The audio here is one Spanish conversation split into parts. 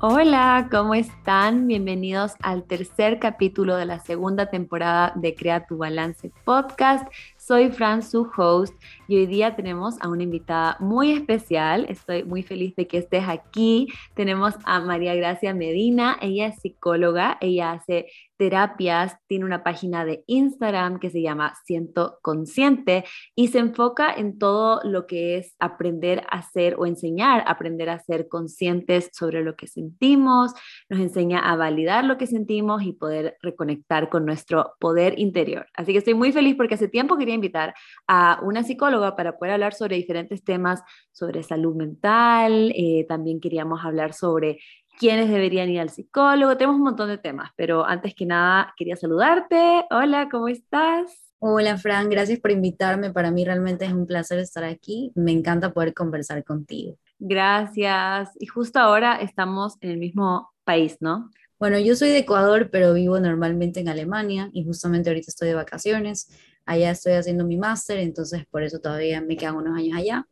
Hola, ¿cómo están? Bienvenidos al tercer capítulo de la segunda temporada de Crea tu Balance Podcast. Soy Fran, su host, y hoy día tenemos a una invitada muy especial. Estoy muy feliz de que estés aquí. Tenemos a María Gracia Medina. Ella es psicóloga, ella hace terapias, tiene una página de Instagram que se llama Siento Consciente y se enfoca en todo lo que es aprender a ser o enseñar, aprender a ser conscientes sobre lo que sentimos, nos enseña a validar lo que sentimos y poder reconectar con nuestro poder interior. Así que estoy muy feliz porque hace tiempo quería invitar a una psicóloga para poder hablar sobre diferentes temas, sobre salud mental, eh, también queríamos hablar sobre quiénes deberían ir al psicólogo, tenemos un montón de temas, pero antes que nada quería saludarte. Hola, ¿cómo estás? Hola Fran, gracias por invitarme. Para mí realmente es un placer estar aquí. Me encanta poder conversar contigo. Gracias. Y justo ahora estamos en el mismo país, ¿no? Bueno, yo soy de Ecuador, pero vivo normalmente en Alemania y justamente ahorita estoy de vacaciones. Allá estoy haciendo mi máster, entonces por eso todavía me quedan unos años allá.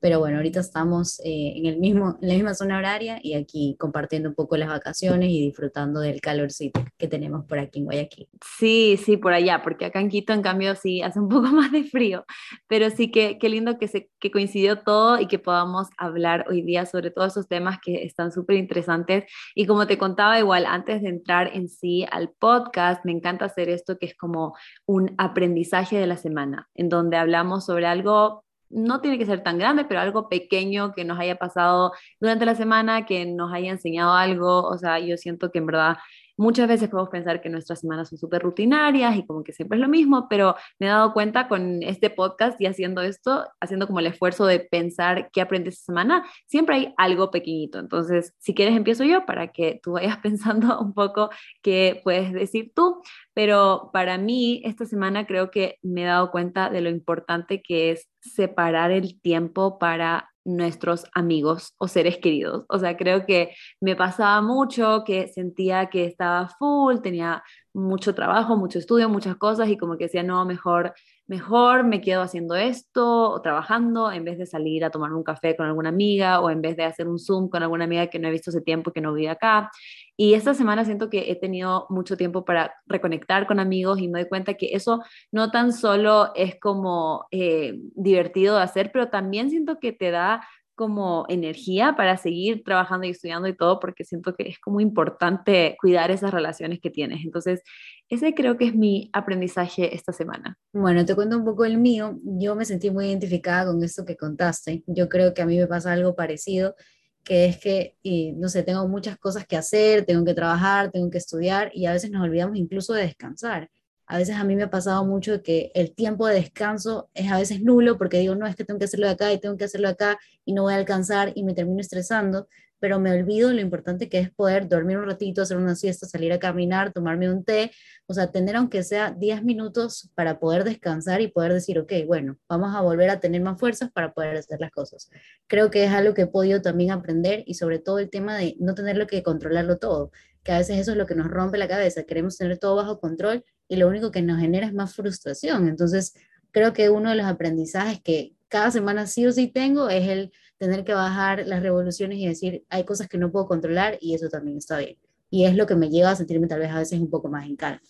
Pero bueno, ahorita estamos eh, en, el mismo, en la misma zona horaria y aquí compartiendo un poco las vacaciones y disfrutando del calorcito que tenemos por aquí en Guayaquil. Sí, sí, por allá, porque acá en Quito en cambio sí hace un poco más de frío, pero sí que qué lindo que, se, que coincidió todo y que podamos hablar hoy día sobre todos esos temas que están súper interesantes. Y como te contaba igual, antes de entrar en sí al podcast, me encanta hacer esto que es como un aprendizaje de la semana, en donde hablamos sobre algo no tiene que ser tan grande, pero algo pequeño que nos haya pasado durante la semana, que nos haya enseñado algo. O sea, yo siento que en verdad Muchas veces podemos pensar que nuestras semanas son súper rutinarias y como que siempre es lo mismo, pero me he dado cuenta con este podcast y haciendo esto, haciendo como el esfuerzo de pensar qué aprendes esta semana, siempre hay algo pequeñito. Entonces, si quieres, empiezo yo para que tú vayas pensando un poco qué puedes decir tú. Pero para mí, esta semana creo que me he dado cuenta de lo importante que es separar el tiempo para nuestros amigos o seres queridos. O sea, creo que me pasaba mucho que sentía que estaba full, tenía mucho trabajo, mucho estudio, muchas cosas y como que decía, no, mejor mejor me quedo haciendo esto o trabajando en vez de salir a tomar un café con alguna amiga o en vez de hacer un Zoom con alguna amiga que no he visto hace tiempo que no vive acá. Y esta semana siento que he tenido mucho tiempo para reconectar con amigos y me doy cuenta que eso no tan solo es como eh, divertido de hacer, pero también siento que te da como energía para seguir trabajando y estudiando y todo, porque siento que es como importante cuidar esas relaciones que tienes. Entonces, ese creo que es mi aprendizaje esta semana. Bueno, te cuento un poco el mío. Yo me sentí muy identificada con esto que contaste. Yo creo que a mí me pasa algo parecido, que es que, no sé, tengo muchas cosas que hacer, tengo que trabajar, tengo que estudiar y a veces nos olvidamos incluso de descansar a veces a mí me ha pasado mucho que el tiempo de descanso es a veces nulo porque digo, no, es que tengo que hacerlo de acá y tengo que hacerlo de acá y no voy a alcanzar y me termino estresando, pero me olvido lo importante que es poder dormir un ratito, hacer una siesta, salir a caminar, tomarme un té, o sea, tener aunque sea 10 minutos para poder descansar y poder decir, ok, bueno, vamos a volver a tener más fuerzas para poder hacer las cosas. Creo que es algo que he podido también aprender y sobre todo el tema de no tenerlo que controlarlo todo, que a veces eso es lo que nos rompe la cabeza, queremos tener todo bajo control y lo único que nos genera es más frustración. Entonces, creo que uno de los aprendizajes que cada semana sí o sí tengo es el tener que bajar las revoluciones y decir, hay cosas que no puedo controlar y eso también está bien. Y es lo que me lleva a sentirme tal vez a veces un poco más en calma.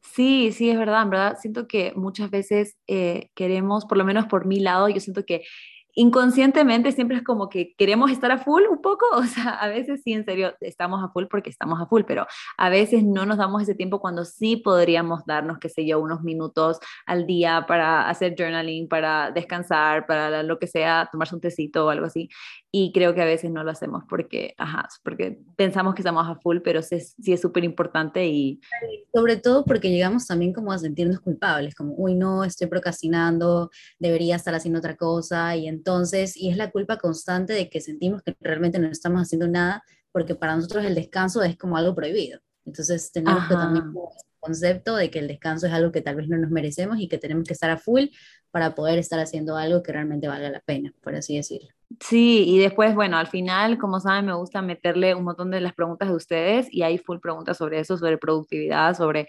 Sí, sí, es verdad, en verdad. Siento que muchas veces eh, queremos, por lo menos por mi lado, yo siento que inconscientemente siempre es como que queremos estar a full un poco, o sea, a veces sí, en serio, estamos a full porque estamos a full, pero a veces no nos damos ese tiempo cuando sí podríamos darnos, qué sé yo, unos minutos al día para hacer journaling, para descansar, para lo que sea, tomarse un tecito o algo así. Y creo que a veces no lo hacemos porque, ajá, porque pensamos que estamos a full, pero sí, sí es súper importante y... Sobre todo porque llegamos también como a sentirnos culpables, como, uy, no, estoy procrastinando, debería estar haciendo otra cosa, y entonces, y es la culpa constante de que sentimos que realmente no estamos haciendo nada, porque para nosotros el descanso es como algo prohibido. Entonces tenemos que también concepto de que el descanso es algo que tal vez no nos merecemos y que tenemos que estar a full para poder estar haciendo algo que realmente valga la pena, por así decirlo. Sí, y después, bueno, al final, como saben, me gusta meterle un montón de las preguntas de ustedes y hay full preguntas sobre eso, sobre productividad, sobre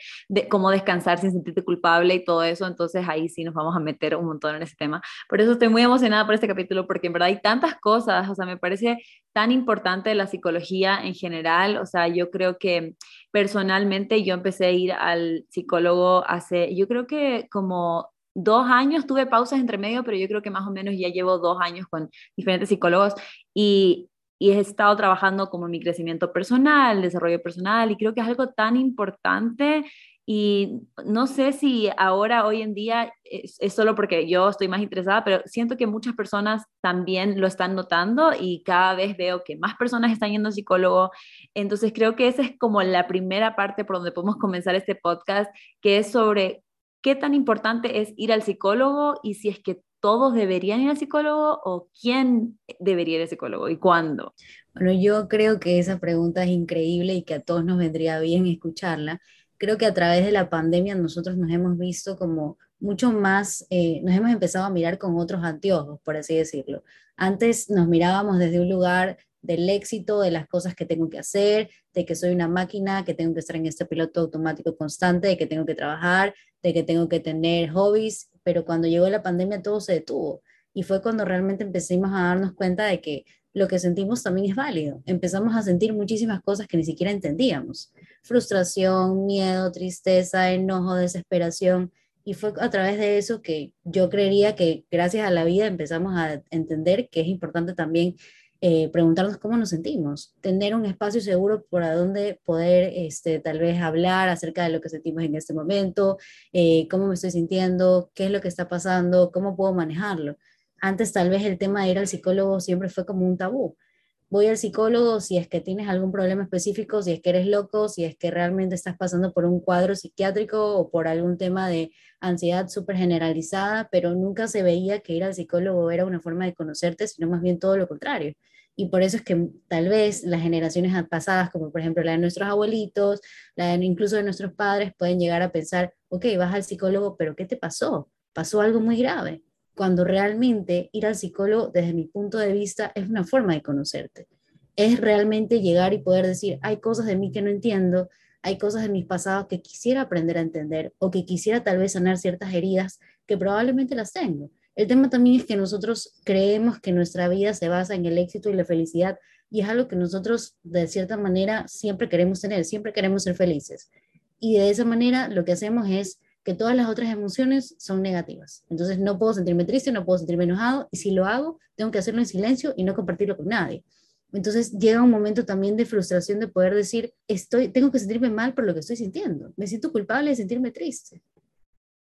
cómo descansar sin sentirte culpable y todo eso. Entonces ahí sí nos vamos a meter un montón en ese tema. Por eso estoy muy emocionada por este capítulo porque en verdad hay tantas cosas, o sea, me parece tan importante la psicología en general. O sea, yo creo que personalmente yo empecé a ir al psicólogo hace, yo creo que como dos años, tuve pausas entre medio, pero yo creo que más o menos ya llevo dos años con diferentes psicólogos y, y he estado trabajando como mi crecimiento personal, desarrollo personal, y creo que es algo tan importante y no sé si ahora, hoy en día, es, es, solo porque yo estoy más interesada, pero siento que muchas personas también lo están notando y cada vez veo que más personas están yendo a psicólogo. Entonces creo que esa es como la primera parte por donde podemos comenzar este podcast, que es sobre qué tan importante es ir al psicólogo y si es que todos deberían ir al psicólogo o quién debería ir al psicólogo y cuándo. Bueno, yo creo que esa pregunta es increíble y que a todos nos vendría bien escucharla. Creo que a través de la pandemia nosotros nos hemos visto como mucho más, eh, nos hemos empezado a mirar con otros anteojos, por así decirlo. Antes nos mirábamos desde un lugar del éxito, de las cosas que tengo que hacer, de que soy una máquina, que tengo que estar en este piloto automático constante, de que tengo que trabajar, de que tengo que tener hobbies, pero cuando llegó la pandemia todo se detuvo y fue cuando realmente empezamos a darnos cuenta de que lo que sentimos también es válido. Empezamos a sentir muchísimas cosas que ni siquiera entendíamos. Frustración, miedo, tristeza, enojo, desesperación. Y fue a través de eso que yo creería que gracias a la vida empezamos a entender que es importante también eh, preguntarnos cómo nos sentimos, tener un espacio seguro por donde poder este, tal vez hablar acerca de lo que sentimos en este momento, eh, cómo me estoy sintiendo, qué es lo que está pasando, cómo puedo manejarlo. Antes tal vez el tema de ir al psicólogo siempre fue como un tabú. Voy al psicólogo si es que tienes algún problema específico, si es que eres loco, si es que realmente estás pasando por un cuadro psiquiátrico o por algún tema de ansiedad súper generalizada, pero nunca se veía que ir al psicólogo era una forma de conocerte, sino más bien todo lo contrario y por eso es que tal vez las generaciones pasadas, como por ejemplo la de nuestros abuelitos, la incluso de nuestros padres, pueden llegar a pensar, ok, vas al psicólogo, pero ¿qué te pasó? Pasó algo muy grave. Cuando realmente ir al psicólogo, desde mi punto de vista, es una forma de conocerte. Es realmente llegar y poder decir, hay cosas de mí que no entiendo, hay cosas de mis pasados que quisiera aprender a entender o que quisiera tal vez sanar ciertas heridas que probablemente las tengo el tema también es que nosotros creemos que nuestra vida se basa en el éxito y la felicidad y es algo que nosotros de cierta manera siempre queremos tener, siempre queremos ser felices. Y de esa manera lo que hacemos es que todas las otras emociones son negativas. Entonces no puedo sentirme triste, no puedo sentirme enojado y si lo hago, tengo que hacerlo en silencio y no compartirlo con nadie. Entonces llega un momento también de frustración de poder decir, estoy, tengo que sentirme mal por lo que estoy sintiendo. Me siento culpable de sentirme triste.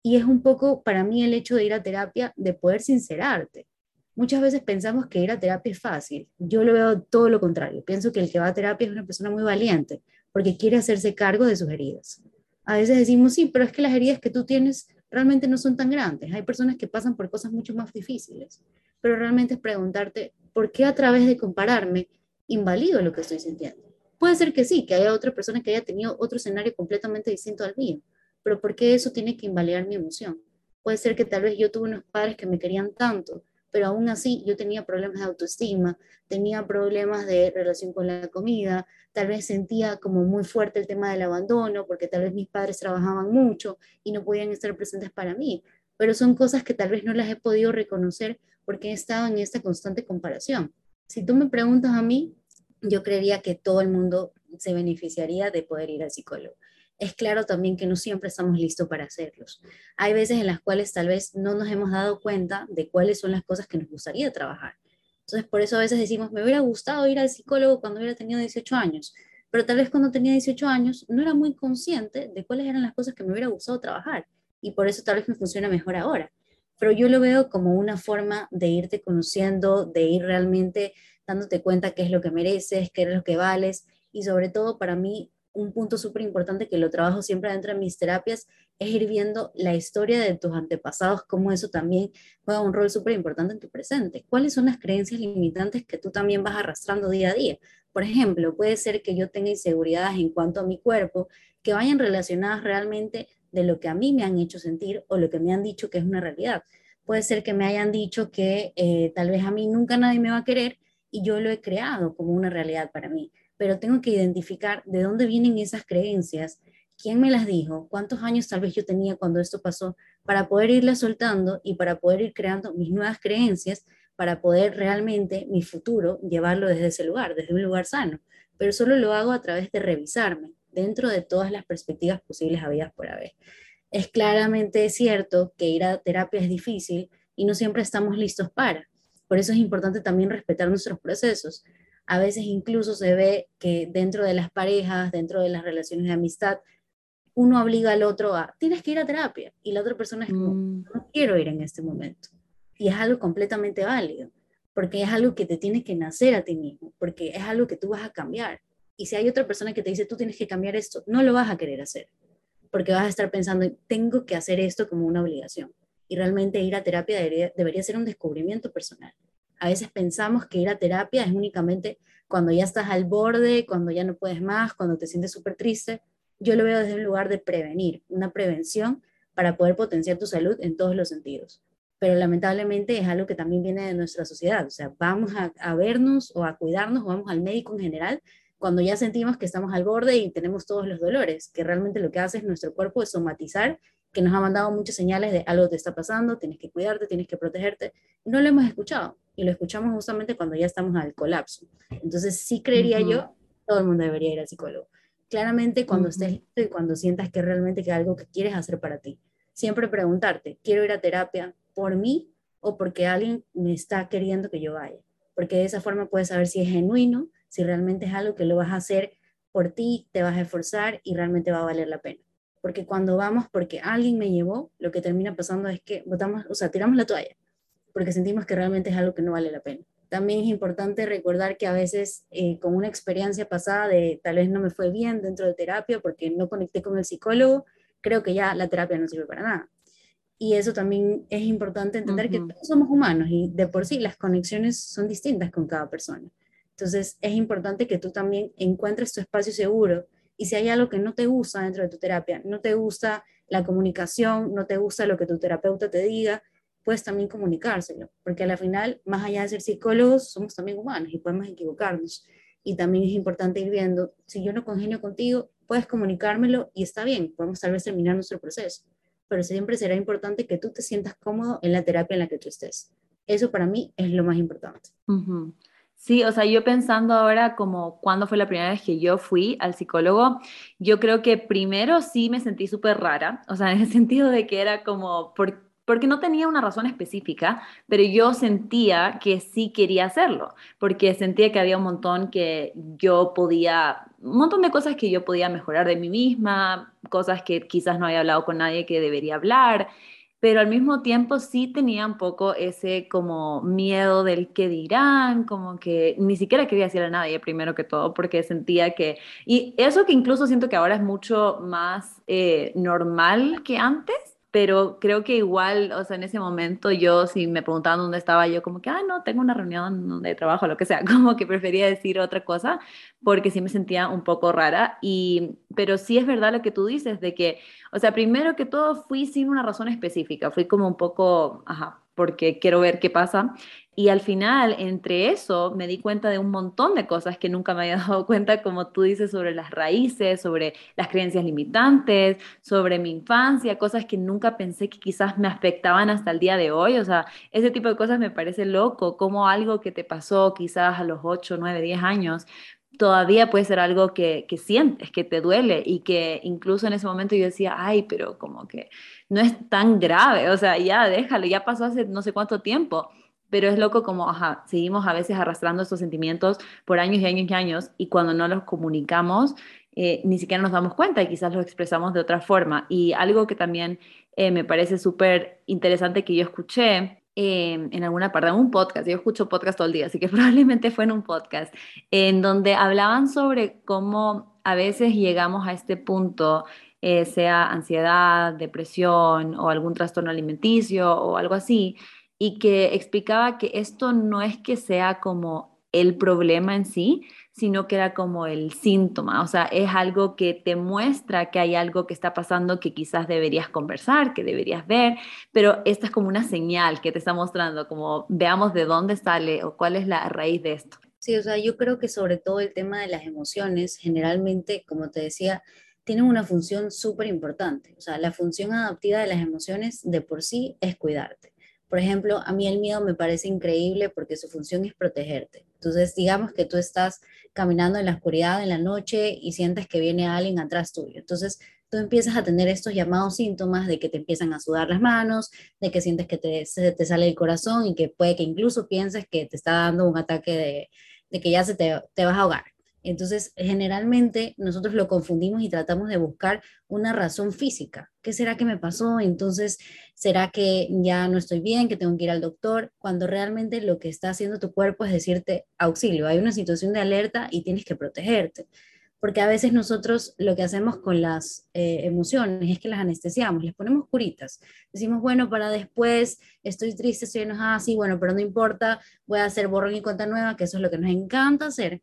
Y es un poco para mí el hecho de ir a terapia, de poder sincerarte. Muchas veces pensamos que ir a terapia es fácil. Yo lo veo todo lo contrario. Pienso que el que va a terapia es una persona muy valiente porque quiere hacerse cargo de sus heridas. A veces decimos, sí, pero es que las heridas que tú tienes realmente no son tan grandes. Hay personas que pasan por cosas mucho más difíciles. Pero realmente es preguntarte, ¿por qué a través de compararme invalido lo que estoy sintiendo? Puede ser que sí, que haya otra persona que haya tenido otro escenario completamente distinto al mío, pero ¿por qué eso tiene que invalidar mi emoción? Puede ser que tal vez yo tuve unos padres que me querían tanto, pero aún así yo tenía problemas de autoestima, tenía problemas de relación con la comida, tal vez sentía como muy fuerte el tema del abandono, porque tal vez mis padres trabajaban mucho y no podían estar presentes para mí, pero son cosas que tal vez no las he podido reconocer porque he estado en esta constante comparación. Si tú me preguntas a mí, yo creería que todo el mundo se beneficiaría de poder ir al psicólogo es claro también que no siempre estamos listos para hacerlos. Hay veces en las cuales tal vez no nos hemos dado cuenta de cuáles son las cosas que nos gustaría trabajar. Entonces, por eso a veces decimos, me hubiera gustado ir al psicólogo cuando hubiera tenido 18 años, pero tal vez cuando tenía 18 años no era muy consciente de cuáles eran las cosas que me hubiera gustado trabajar y por eso tal vez me funciona mejor ahora. Pero yo lo veo como una forma de irte conociendo, de ir realmente dándote cuenta qué es lo que mereces, qué es lo que vales y sobre todo para mí un punto súper importante que lo trabajo siempre dentro de mis terapias es ir viendo la historia de tus antepasados, cómo eso también juega un rol súper importante en tu presente. ¿Cuáles son las creencias limitantes que tú también vas arrastrando día a día? Por ejemplo, puede ser que yo tenga inseguridades en cuanto a mi cuerpo que vayan relacionadas realmente de lo que a mí me han hecho sentir o lo que me han dicho que es una realidad. puede ser que me hayan dicho que eh, tal vez a mí nunca nadie me va a querer y yo lo he creado como una realidad para mí, pero tengo que identificar de dónde vienen esas creencias, quién me las dijo, cuántos años tal vez yo tenía cuando esto pasó, para poder irlas soltando y para poder ir creando mis nuevas creencias, para poder realmente mi futuro llevarlo desde ese lugar, desde un lugar sano. Pero solo lo hago a través de revisarme dentro de todas las perspectivas posibles habidas por haber. Es claramente cierto que ir a terapia es difícil y no siempre estamos listos para. Por eso es importante también respetar nuestros procesos. A veces incluso se ve que dentro de las parejas, dentro de las relaciones de amistad, uno obliga al otro a, tienes que ir a terapia. Y la otra persona es como, mm. no quiero ir en este momento. Y es algo completamente válido, porque es algo que te tiene que nacer a ti mismo, porque es algo que tú vas a cambiar. Y si hay otra persona que te dice, tú tienes que cambiar esto, no lo vas a querer hacer porque vas a estar pensando, tengo que hacer esto como una obligación. Y realmente ir a terapia debería, ser un descubrimiento personal. A veces pensamos que ir a terapia es únicamente cuando ya estás al borde, cuando ya no puedes más, cuando te sientes súper triste. Yo lo veo desde un lugar de prevenir, una prevención para poder potenciar tu salud en todos los sentidos. Pero lamentablemente es algo que también viene de nuestra sociedad. O sea, vamos a, a vernos o a cuidarnos o vamos al médico en general cuando ya sentimos que estamos al borde y tenemos todos los dolores, que realmente lo que hace es nuestro cuerpo es somatizar, que nos ha mandado muchas señales de algo te está pasando, tienes que cuidarte, tienes que protegerte. No lo hemos escuchado y lo escuchamos justamente cuando ya estamos al colapso. Entonces sí creería yo, todo el mundo debería ir al psicólogo. Claramente cuando estés listo y cuando sientas que realmente que algo que quieres hacer para ti. Siempre preguntarte, ¿quiero ir a terapia por mí o porque alguien me está queriendo que yo vaya? Porque de esa forma puedes saber si es genuino si realmente es algo que lo vas a hacer por ti, te vas a esforzar y realmente va a valer la pena. Porque cuando vamos porque alguien me llevó, lo que termina pasando es que botamos, o sea, tiramos la toalla, porque sentimos que realmente es algo que no vale la pena. También es importante recordar que a veces eh, con una experiencia pasada de tal vez no me fue bien dentro de terapia porque no conecté con el psicólogo, creo que ya la terapia no sirve para nada. Y eso también es importante entender que todos somos humanos y de por sí las conexiones son distintas con cada persona. Entonces es importante que tú también encuentres tu espacio seguro y si hay algo que no te gusta dentro de tu terapia, no te gusta la comunicación, no te gusta lo que tu terapeuta te diga, puedes también comunicárselo, porque al final, más allá de ser psicólogos, somos también humanos y podemos equivocarnos. Y también es importante ir viendo, si yo no congenio contigo, puedes comunicármelo y está bien, podemos tal vez terminar nuestro proceso, pero siempre será importante que tú te sientas cómodo en la terapia en la que tú estés. Eso para mí es lo más importante. Sí, o sea, yo pensando ahora como cuándo fue la primera vez que yo fui al psicólogo, yo creo que primero sí me sentí súper rara, o sea, en el sentido de que era como, porque no tenía una razón específica, pero yo sentía que sí quería hacerlo, porque sentía que había un montón que yo podía, un montón de cosas que yo podía mejorar de mí misma, cosas que quizás no había hablado con nadie que debería hablar pero al mismo tiempo sí tenía un poco ese como miedo del que dirán, como que ni siquiera quería decirle a nadie primero que todo, porque sentía que, y eso que incluso siento que ahora es mucho más eh, normal que antes, pero creo que igual, o sea, en ese momento yo, si me preguntaban dónde estaba, yo como que, ah, no, tengo una reunión de trabajo, lo que sea, como que prefería decir otra cosa, porque sí me sentía un poco rara, y, pero sí es verdad lo que tú dices, de que, o sea, primero que todo fui sin una razón específica, fui como un poco, ajá, porque quiero ver qué pasa. Y al final, entre eso, me di cuenta de un montón de cosas que nunca me había dado cuenta, como tú dices, sobre las raíces, sobre las creencias limitantes, sobre mi infancia, cosas que nunca pensé que quizás me afectaban hasta el día de hoy. O sea, ese tipo de cosas me parece loco, como algo que te pasó quizás a los 8, 9, 10 años, todavía puede ser algo que, que, sientes, que te duele y que incluso en ese momento yo decía, ay, pero como que no es tan grave, o sea, ya déjalo, ya pasó hace no sé cuánto tiempo, pero es loco como, seguimos a veces arrastrando estos sentimientos por años y años y años y cuando no los comunicamos, eh, ni siquiera nos damos cuenta y quizás los expresamos de otra forma. Y algo que también eh, me parece súper interesante que yo escuché eh, en alguna parte, en un podcast, yo escucho podcast todo el día, así que probablemente fue en un podcast, en donde hablaban sobre cómo a veces llegamos a este punto eh, sea ansiedad, depresión o algún trastorno alimenticio o algo así, y que explicaba que esto no es que sea como el problema en sí, sino que era como el síntoma, o sea, es algo que te muestra que hay algo que está pasando que quizás deberías conversar, que deberías ver, pero esta es como una señal que te está mostrando, como veamos de dónde sale o cuál es la raíz de esto. Sí, o sea, yo creo que sobre todo el tema de las emociones, generalmente, como te decía, tienen una función súper importante. O sea, la función adaptiva de las emociones de por sí es cuidarte. Por ejemplo, a mí el miedo me parece increíble porque su función es protegerte. Entonces, digamos que tú estás caminando en la oscuridad en la noche y sientes que viene alguien atrás tuyo. Entonces, tú empiezas a tener estos llamados síntomas de que te empiezan a sudar las manos, de que sientes que te, se te sale el corazón y que puede que incluso pienses que te está dando un ataque de, de que ya se te, te vas a ahogar. Entonces, generalmente nosotros lo confundimos y tratamos de buscar una razón física. ¿Qué será que me pasó? Entonces, ¿será que ya no estoy bien, que tengo que ir al doctor? Cuando realmente lo que está haciendo tu cuerpo es decirte auxilio, hay una situación de alerta y tienes que protegerte. Porque a veces nosotros lo que hacemos con las eh, emociones es que las anestesiamos, les ponemos curitas. Decimos, bueno, para después, estoy triste, estoy enojada, sí, bueno, pero no importa, voy a hacer borrón y cuenta nueva, que eso es lo que nos encanta hacer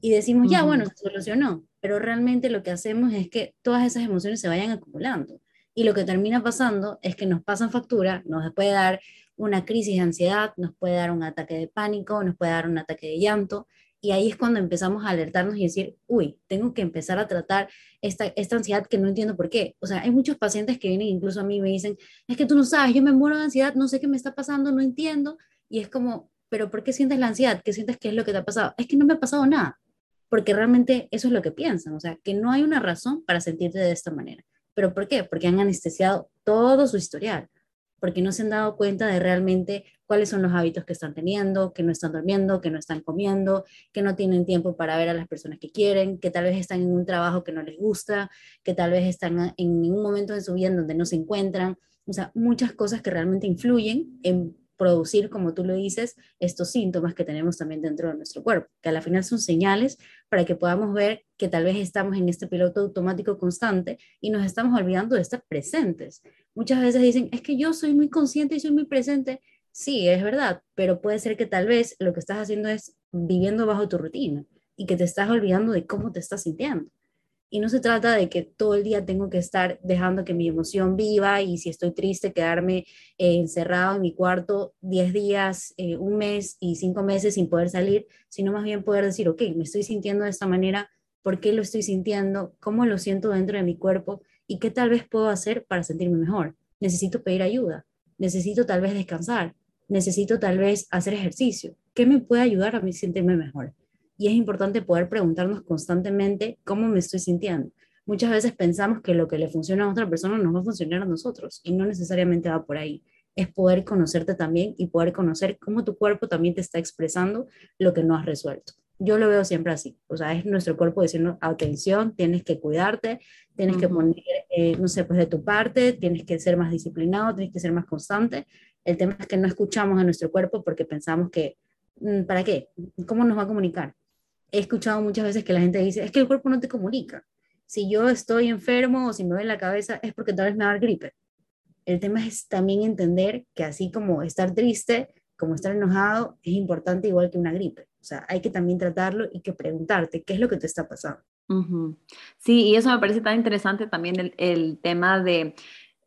y decimos, ya, bueno, se solucionó, pero realmente lo que hacemos es que todas esas emociones se vayan acumulando. Y lo que termina pasando es que nos pasan factura, nos puede dar una crisis de ansiedad, nos puede dar un ataque de pánico, nos puede dar un ataque de llanto, y ahí es cuando empezamos a alertarnos y decir, uy, tengo que empezar a tratar esta, esta ansiedad que no entiendo por qué. O sea, hay muchos pacientes que vienen incluso a mí y me dicen, es que tú no sabes, yo me muero de ansiedad, no sé qué me está pasando, no entiendo. Y es como, pero ¿por qué sientes la ansiedad? ¿Qué sientes que es lo que te ha pasado? Es que no me ha pasado nada porque realmente eso es lo que piensan, o sea, que no hay una razón para sentirte de esta manera. ¿Pero por qué? Porque han anestesiado todo su historial, porque no se han dado cuenta de realmente cuáles son los hábitos que están teniendo, que no están durmiendo, que no están comiendo, que no tienen tiempo para ver a las personas que quieren, que tal vez están en un trabajo que no les gusta, que tal vez están en un momento de su vida en donde no se encuentran. O sea, muchas cosas que realmente influyen en producir, como tú lo dices, estos síntomas que tenemos también dentro de nuestro cuerpo, que a la final son señales para que podamos ver que tal vez estamos en este piloto automático constante y nos estamos olvidando de estar presentes. Muchas veces dicen, es que yo soy muy consciente y soy muy presente. Sí, es verdad, pero puede ser que tal vez lo que estás haciendo es viviendo bajo tu rutina y que te estás olvidando de cómo te estás sintiendo. Y no se trata de que todo el día tengo que estar dejando que mi emoción viva y si estoy triste quedarme eh, encerrado en mi cuarto 10 días, eh, un mes y cinco meses sin poder salir, sino más bien poder decir, ok, me estoy sintiendo de esta manera, ¿por qué lo estoy sintiendo? ¿Cómo lo siento dentro de mi cuerpo? ¿Y qué tal vez puedo hacer para sentirme mejor? Necesito pedir ayuda, necesito tal vez descansar, necesito tal vez hacer ejercicio. ¿Qué me puede ayudar a mí sentirme mejor? Y es importante poder preguntarnos constantemente cómo me estoy sintiendo. Muchas veces pensamos que lo que le funciona a otra persona nos va a funcionar a nosotros y no necesariamente va por ahí. Es poder conocerte también y poder conocer cómo tu cuerpo también te está expresando lo que no has resuelto. Yo lo veo siempre así, o sea, es nuestro cuerpo diciendo, atención, tienes que cuidarte, tienes que poner, eh, no sé, pues de tu parte, tienes que ser más disciplinado, tienes que ser más constante. El tema es que no escuchamos a nuestro cuerpo porque pensamos que, mm, ¿para qué? ¿Cómo nos va a comunicar? He escuchado muchas veces que la gente dice, es que el cuerpo no te comunica. Si yo estoy enfermo o si me duele la cabeza es porque tal vez me va a dar gripe. El tema es también entender que así como estar triste, como estar enojado, es importante igual que una gripe. O sea, hay que también tratarlo y que preguntarte qué es lo que te está pasando. Sí, y eso me parece tan interesante también el, el tema de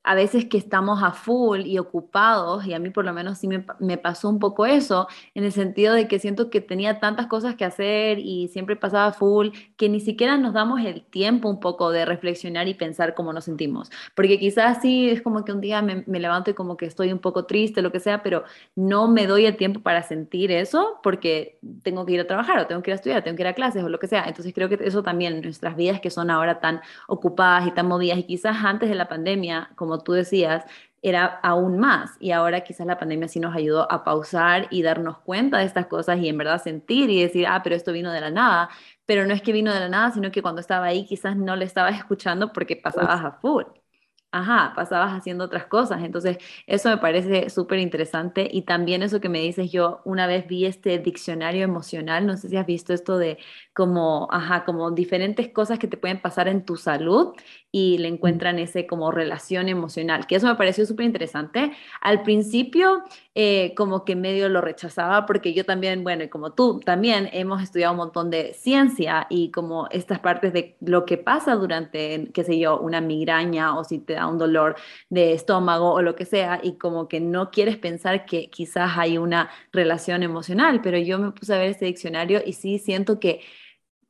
a veces que estamos a full y ocupados, y a mí por lo menos sí me, pasó un poco eso, en el sentido de que siento que tenía tantas cosas que hacer y siempre pasaba full, que ni siquiera nos damos el tiempo un poco de reflexionar y pensar cómo nos sentimos. Porque quizás sí es como que un día me, me levanto y como que estoy un poco triste, lo que sea, pero no me doy el tiempo para sentir eso porque tengo que ir a trabajar o tengo que ir a estudiar, tengo que ir a clases o lo que sea. Entonces creo que eso también nuestras vidas que son ahora tan ocupadas y tan movidas y quizás antes de la pandemia, como tú decías, era aún más. Y ahora quizás la pandemia sí nos ayudó a pausar y darnos cuenta de estas cosas y en verdad sentir y decir, ah, pero esto vino de la nada. Pero no es que vino de la nada, sino que cuando estaba ahí quizás no le estabas escuchando porque pasabas a full ajá, pasabas haciendo otras cosas. Entonces, eso me parece súper interesante. Y también eso que me dices, yo una vez vi este diccionario emocional, no sé si has visto esto de como, ajá, como diferentes cosas que te pueden pasar en tu salud y le encuentran ese como relación emocional, que eso me pareció súper interesante. Al principio eh, como que medio lo rechazaba porque yo también, bueno, y como tú también hemos estudiado un montón de ciencia y como estas partes de lo que pasa durante, qué sé yo, una migraña o si te da un dolor de estómago o lo que sea y como que no quieres pensar que quizás hay una relación emocional, pero yo me puse a ver este diccionario y sí siento que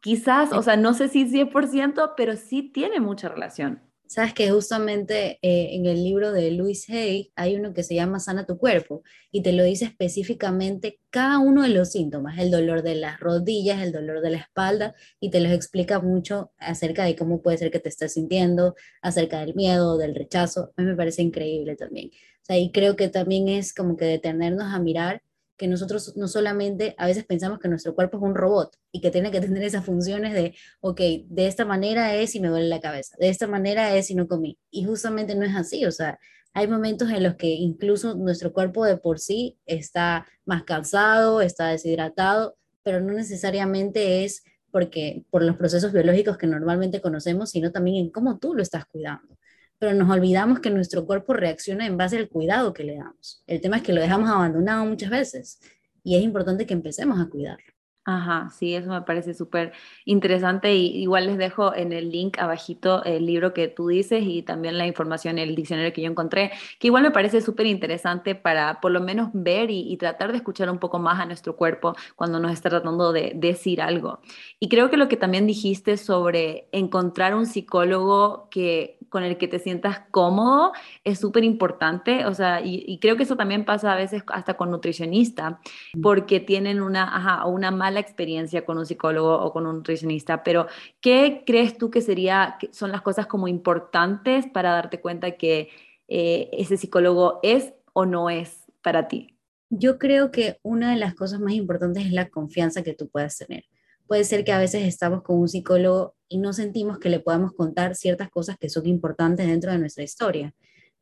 quizás, o sea, no sé si 100%, pero sí tiene mucha relación. Sabes que justamente eh, en el libro de Louis Hay hay uno que se llama Sana tu cuerpo y te lo dice específicamente cada uno de los síntomas, el dolor de las rodillas, el dolor de la espalda y te los explica mucho acerca de cómo puede ser que te estés sintiendo, acerca del miedo, del rechazo. A mí me parece increíble también. O sea, y creo que también es como que detenernos a mirar que nosotros no solamente a veces pensamos que nuestro cuerpo es un robot y que tiene que tener esas funciones de, ok, de esta manera es si me duele la cabeza, de esta manera es si no comí. Y justamente no es así, o sea, hay momentos en los que incluso nuestro cuerpo de por sí está más cansado, está deshidratado, pero no necesariamente es porque por los procesos biológicos que normalmente conocemos, sino también en cómo tú lo estás cuidando pero nos olvidamos que nuestro cuerpo reacciona en base al cuidado que le damos. El tema es que lo dejamos abandonado muchas veces y es importante que empecemos a cuidarlo. Ajá, sí, eso me parece súper interesante y igual les dejo en el link abajito el libro que tú dices y también la información, el diccionario que yo encontré, que igual me parece súper interesante para por lo menos ver y, y, tratar de escuchar un poco más a nuestro cuerpo cuando nos está tratando de decir algo. Y creo que lo que también dijiste sobre encontrar un psicólogo que con el que te sientas cómodo es súper importante, o sea, y, creo que eso también pasa a veces hasta con nutricionista, porque tienen una, ajá, una mala experiencia con un psicólogo o con un nutricionista, pero ¿qué crees tú que sería, son las cosas como importantes para darte cuenta que eh, ese psicólogo es o no es para ti? Yo creo que una de las cosas más importantes es la confianza que tú puedas tener puede ser que a veces estamos con un psicólogo y no sentimos que le podamos contar ciertas cosas que son importantes dentro de nuestra historia.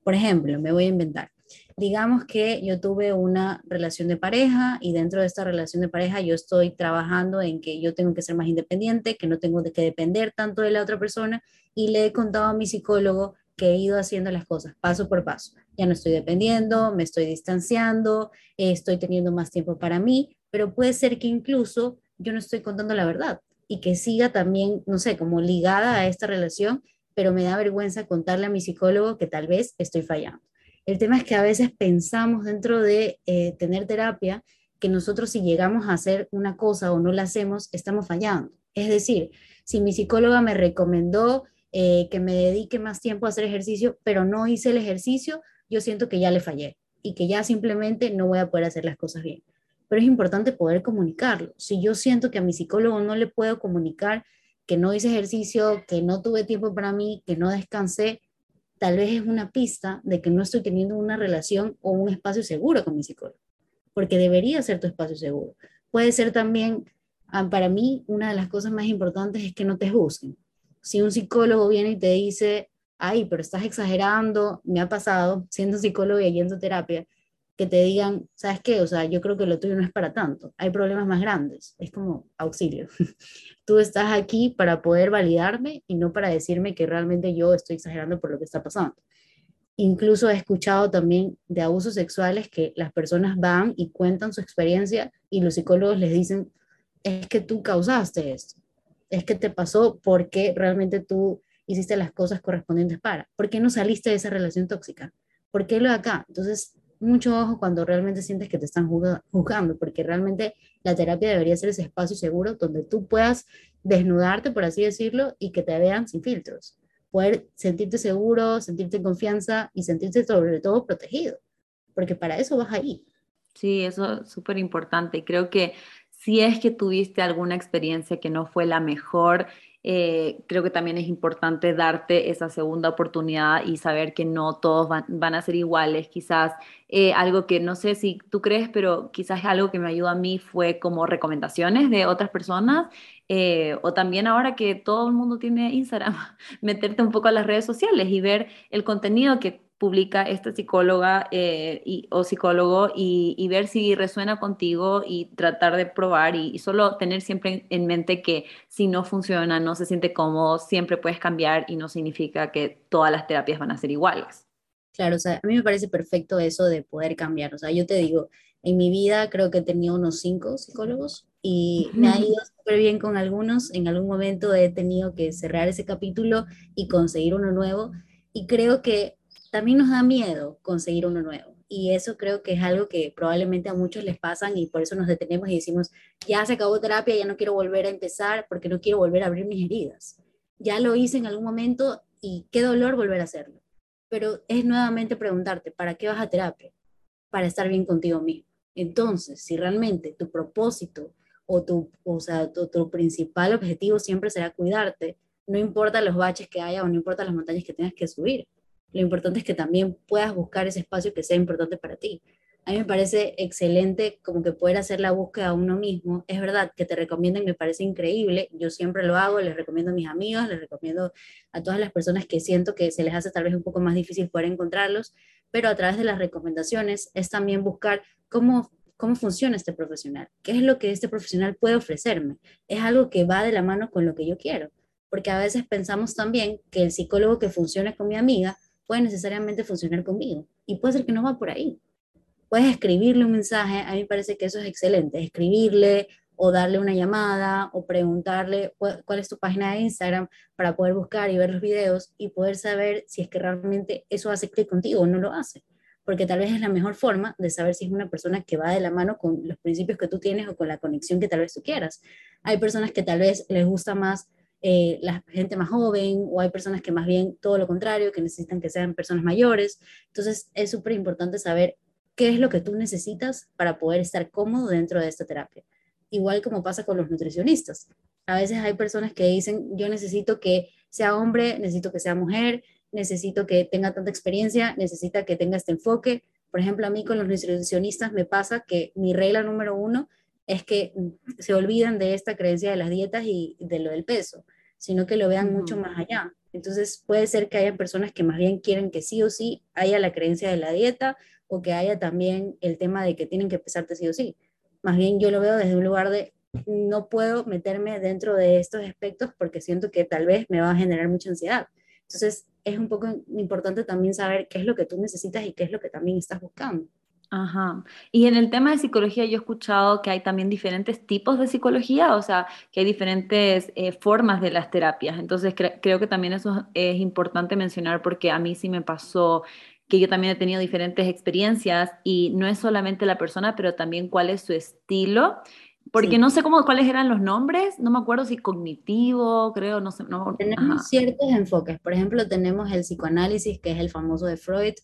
Por ejemplo, me voy a inventar. Digamos que yo tuve una relación de pareja y dentro de esta relación de pareja yo estoy trabajando en que yo tengo que ser más independiente, que no tengo que depender tanto de la otra persona y le he contado a mi psicólogo que he ido haciendo las cosas paso por paso. Ya no estoy dependiendo, me estoy distanciando, estoy teniendo más tiempo para mí, pero puede ser que incluso yo no estoy contando la verdad y que siga también, no sé, como ligada a esta relación, pero me da vergüenza contarle a mi psicólogo que tal vez estoy fallando. El tema es que a veces pensamos dentro de eh, tener terapia que nosotros si llegamos a hacer una cosa o no la hacemos, estamos fallando. Es decir, si mi psicóloga me recomendó eh, que me dedique más tiempo a hacer ejercicio, pero no hice el ejercicio, yo siento que ya le fallé y que ya simplemente no voy a poder hacer las cosas bien pero es importante poder comunicarlo. Si yo siento que a mi psicólogo no le puedo comunicar que no hice ejercicio, que no tuve tiempo para mí, que no descansé, tal vez es una pista de que no estoy teniendo una relación o un espacio seguro con mi psicólogo, porque debería ser tu espacio seguro. Puede ser también, ah, para mí, una de las cosas más importantes es que no te juzguen. Si un psicólogo viene y te dice, ay, pero estás exagerando, me ha pasado siendo psicólogo y yendo a terapia, que te digan, ¿sabes qué? O sea, yo creo que lo tuyo no es para tanto, hay problemas más grandes, es como auxilio. Tú estás aquí para poder validarme y no para decirme que realmente yo estoy exagerando por lo que está pasando. Incluso he escuchado también de abusos sexuales que las personas van y cuentan su experiencia y los psicólogos les dicen, es que tú causaste esto, es que te pasó porque realmente tú hiciste las cosas correspondientes para, ¿por qué no saliste de esa relación tóxica? ¿Por qué lo de acá? Entonces, mucho ojo cuando realmente sientes que te están juzgando, porque realmente la terapia debería ser ese espacio seguro donde tú puedas desnudarte, por así decirlo, y que te vean sin filtros. Poder sentirte seguro, sentirte en confianza y sentirte sobre todo protegido, porque para eso vas ahí. Sí, eso es súper importante. Creo que si es que tuviste alguna experiencia que no fue la mejor, eh, creo que también es importante darte esa segunda oportunidad y saber que no todos van, a ser iguales. Quizás eh, algo que no sé si tú crees, pero quizás algo que me ayuda a mí fue como recomendaciones de otras personas. Eh, o también ahora que todo el mundo tiene Instagram, meterte un poco a las redes sociales y ver el contenido que publica esta psicóloga eh, y, o psicólogo y, ver si resuena contigo y tratar de probar y, solo tener siempre en mente que si no funciona, no se siente cómodo, siempre puedes cambiar y no significa que todas las terapias van a ser iguales. Claro, o sea, a mí me parece perfecto eso de poder cambiar. O sea, yo te digo, en mi vida creo que he tenido unos cinco psicólogos y me ha ido súper bien con algunos. En algún momento he tenido que cerrar ese capítulo y conseguir uno nuevo. Y creo que también nos da miedo conseguir uno nuevo. Y eso creo que es algo que probablemente a muchos les pasan y por eso nos detenemos y decimos, ya se acabó terapia, ya no quiero volver a empezar porque no quiero volver a abrir mis heridas. Ya lo hice en algún momento y qué dolor volver a hacerlo. Pero es nuevamente preguntarte, ¿para qué vas a terapia? Para estar bien contigo mismo. Entonces, si realmente tu propósito o tu, o sea, tu, tu, principal objetivo siempre será cuidarte, no importa los baches que haya o no importa las montañas que tengas que subir. Lo importante es que también puedas buscar ese espacio que sea importante para ti. A mí me parece excelente como que poder hacer la búsqueda a uno mismo. Es verdad que te recomienden, me parece increíble. Yo siempre lo hago, les recomiendo a mis amigos, les recomiendo a todas las personas que siento que se les hace tal vez un poco más difícil poder encontrarlos, pero a través de las recomendaciones es también buscar cómo, cómo funciona este profesional, qué es lo que este profesional puede ofrecerme. Es algo que va de la mano con lo que yo quiero, porque a veces pensamos también que el psicólogo que funcione con mi amiga puede necesariamente funcionar conmigo y puede ser que no va por ahí. Puedes escribirle un mensaje, a mí me parece que eso es excelente, escribirle o darle una llamada o preguntarle cuál es tu página de Instagram para poder buscar y ver los videos y poder saber si es que realmente eso hace clic contigo o no lo hace porque tal vez es la mejor forma de saber si es una persona que va de la mano con los principios que tú tienes o con la conexión que tal vez tú quieras. Hay personas que tal vez les gusta más eh, la gente más joven o hay personas que más bien todo lo contrario, que necesitan que sean personas mayores. Entonces es súper importante saber qué es lo que tú necesitas para poder estar cómodo dentro de esta terapia. Igual como pasa con los nutricionistas. A veces hay personas que dicen, yo necesito que sea hombre, necesito que sea mujer, necesito que tenga tanta experiencia, necesita que tenga este enfoque. Por ejemplo, a mí con los nutricionistas me pasa que mi regla número uno es que se olvidan de esta creencia de las dietas y de lo del peso, sino que lo vean mucho más allá. Entonces puede ser que haya personas que más bien quieren que sí o sí haya la creencia de la dieta o que haya también el tema de que tienen que pesarte sí o sí. Más bien yo lo veo desde un lugar de no puedo meterme dentro de estos aspectos porque siento que tal vez me va a generar mucha ansiedad. Entonces, es un poco importante también saber qué es lo que tú necesitas y qué es lo que también estás buscando. Ajá. Y en el tema de psicología yo he escuchado que hay también diferentes tipos de psicología, o sea, que hay diferentes eh, formas de las terapias. Entonces creo que también eso es importante mencionar porque a mí sí me pasó que yo también he tenido diferentes experiencias y no es solamente la persona, pero también cuál es su estilo porque no sé cómo, cuáles eran los nombres, no me acuerdo si cognitivo, creo, no sé. No, tenemos ciertos enfoques, por ejemplo, tenemos el psicoanálisis, que es el famoso de Freud,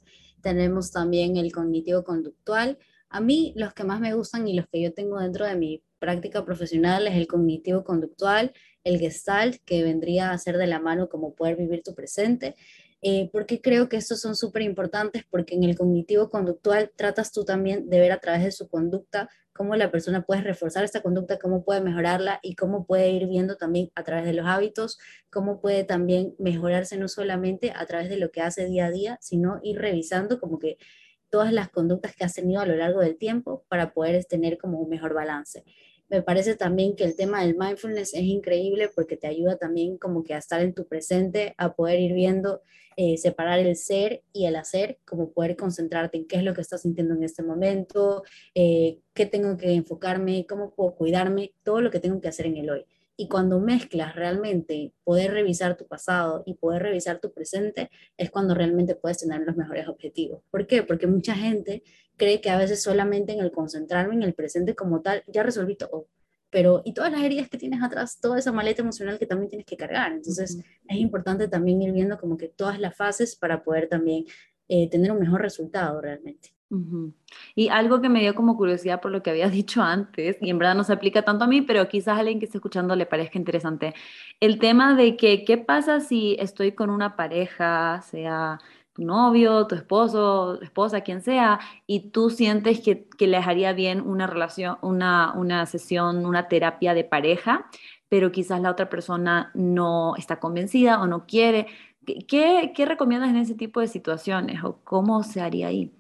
tenemos también el cognitivo conductual. A mí los que más me gustan y los que yo tengo dentro de mi práctica profesional es el cognitivo conductual, el gestalt, que vendría a ser de la mano como poder vivir tu presente, eh, porque creo que estos son súper importantes porque en el cognitivo conductual tratas tú también de ver a través de su conducta cómo la persona puede reforzar esta conducta, cómo puede mejorarla y cómo puede ir viendo también a través de los hábitos, cómo puede también mejorarse no solamente a través de lo que hace día a día, sino ir revisando como que todas las conductas que has tenido a lo largo del tiempo para poder tener como un mejor balance. Me parece también que el tema del mindfulness es increíble porque te ayuda también como que a estar en tu presente, a poder ir viendo, eh, separar el ser y el hacer, como poder concentrarte en qué es lo que estás sintiendo en este momento, eh, qué tengo que enfocarme, cómo puedo cuidarme, todo lo que tengo que hacer en el hoy. Y cuando mezclas realmente poder revisar tu pasado y poder revisar tu presente, es cuando realmente puedes tener los mejores objetivos. ¿Por qué? Porque mucha gente cree que a veces solamente en el concentrarme en el presente como tal, ya resolví todo. Pero, y todas las heridas que tienes atrás, toda esa maleta emocional que también tienes que cargar. Entonces, es importante también ir viendo como que todas las fases para poder también eh, tener un mejor resultado realmente. Y algo que me dio como curiosidad por lo que había dicho antes, y en verdad no se aplica tanto a mí, pero quizás a alguien que esté escuchando le parezca interesante, el tema de que, ¿qué pasa si estoy con una pareja, sea tu novio, tu esposo, esposa, quien sea, y tú sientes que, que les haría bien una relación, una, una sesión, una terapia de pareja, pero quizás la otra persona no está convencida o no quiere? ¿Qué, qué recomiendas en ese tipo de situaciones o cómo se haría ahí?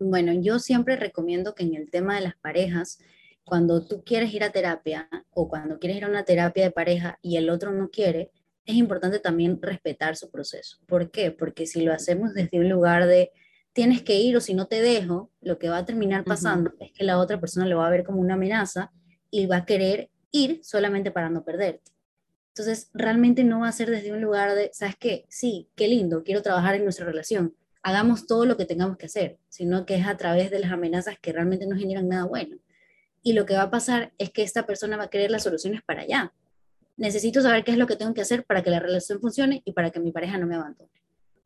Bueno, yo siempre recomiendo que en el tema de las parejas, cuando tú quieres ir a terapia o cuando quieres ir a una terapia de pareja y el otro no quiere, es importante también respetar su proceso. ¿Por qué? Porque si lo hacemos desde un lugar de tienes que ir o si no te dejo, lo que va a terminar pasando es que la otra persona lo va a ver como una amenaza y va a querer ir solamente para no perderte. Entonces, realmente no va a ser desde un lugar de, ¿sabes qué? Sí, qué lindo, quiero trabajar en nuestra relación, hagamos todo lo que tengamos que hacer, sino que es a través de las amenazas que realmente no generan nada bueno. Y lo que va a pasar es que esta persona va a querer las soluciones para allá. Necesito saber qué es lo que tengo que hacer para que la relación funcione y para que mi pareja no me abandone.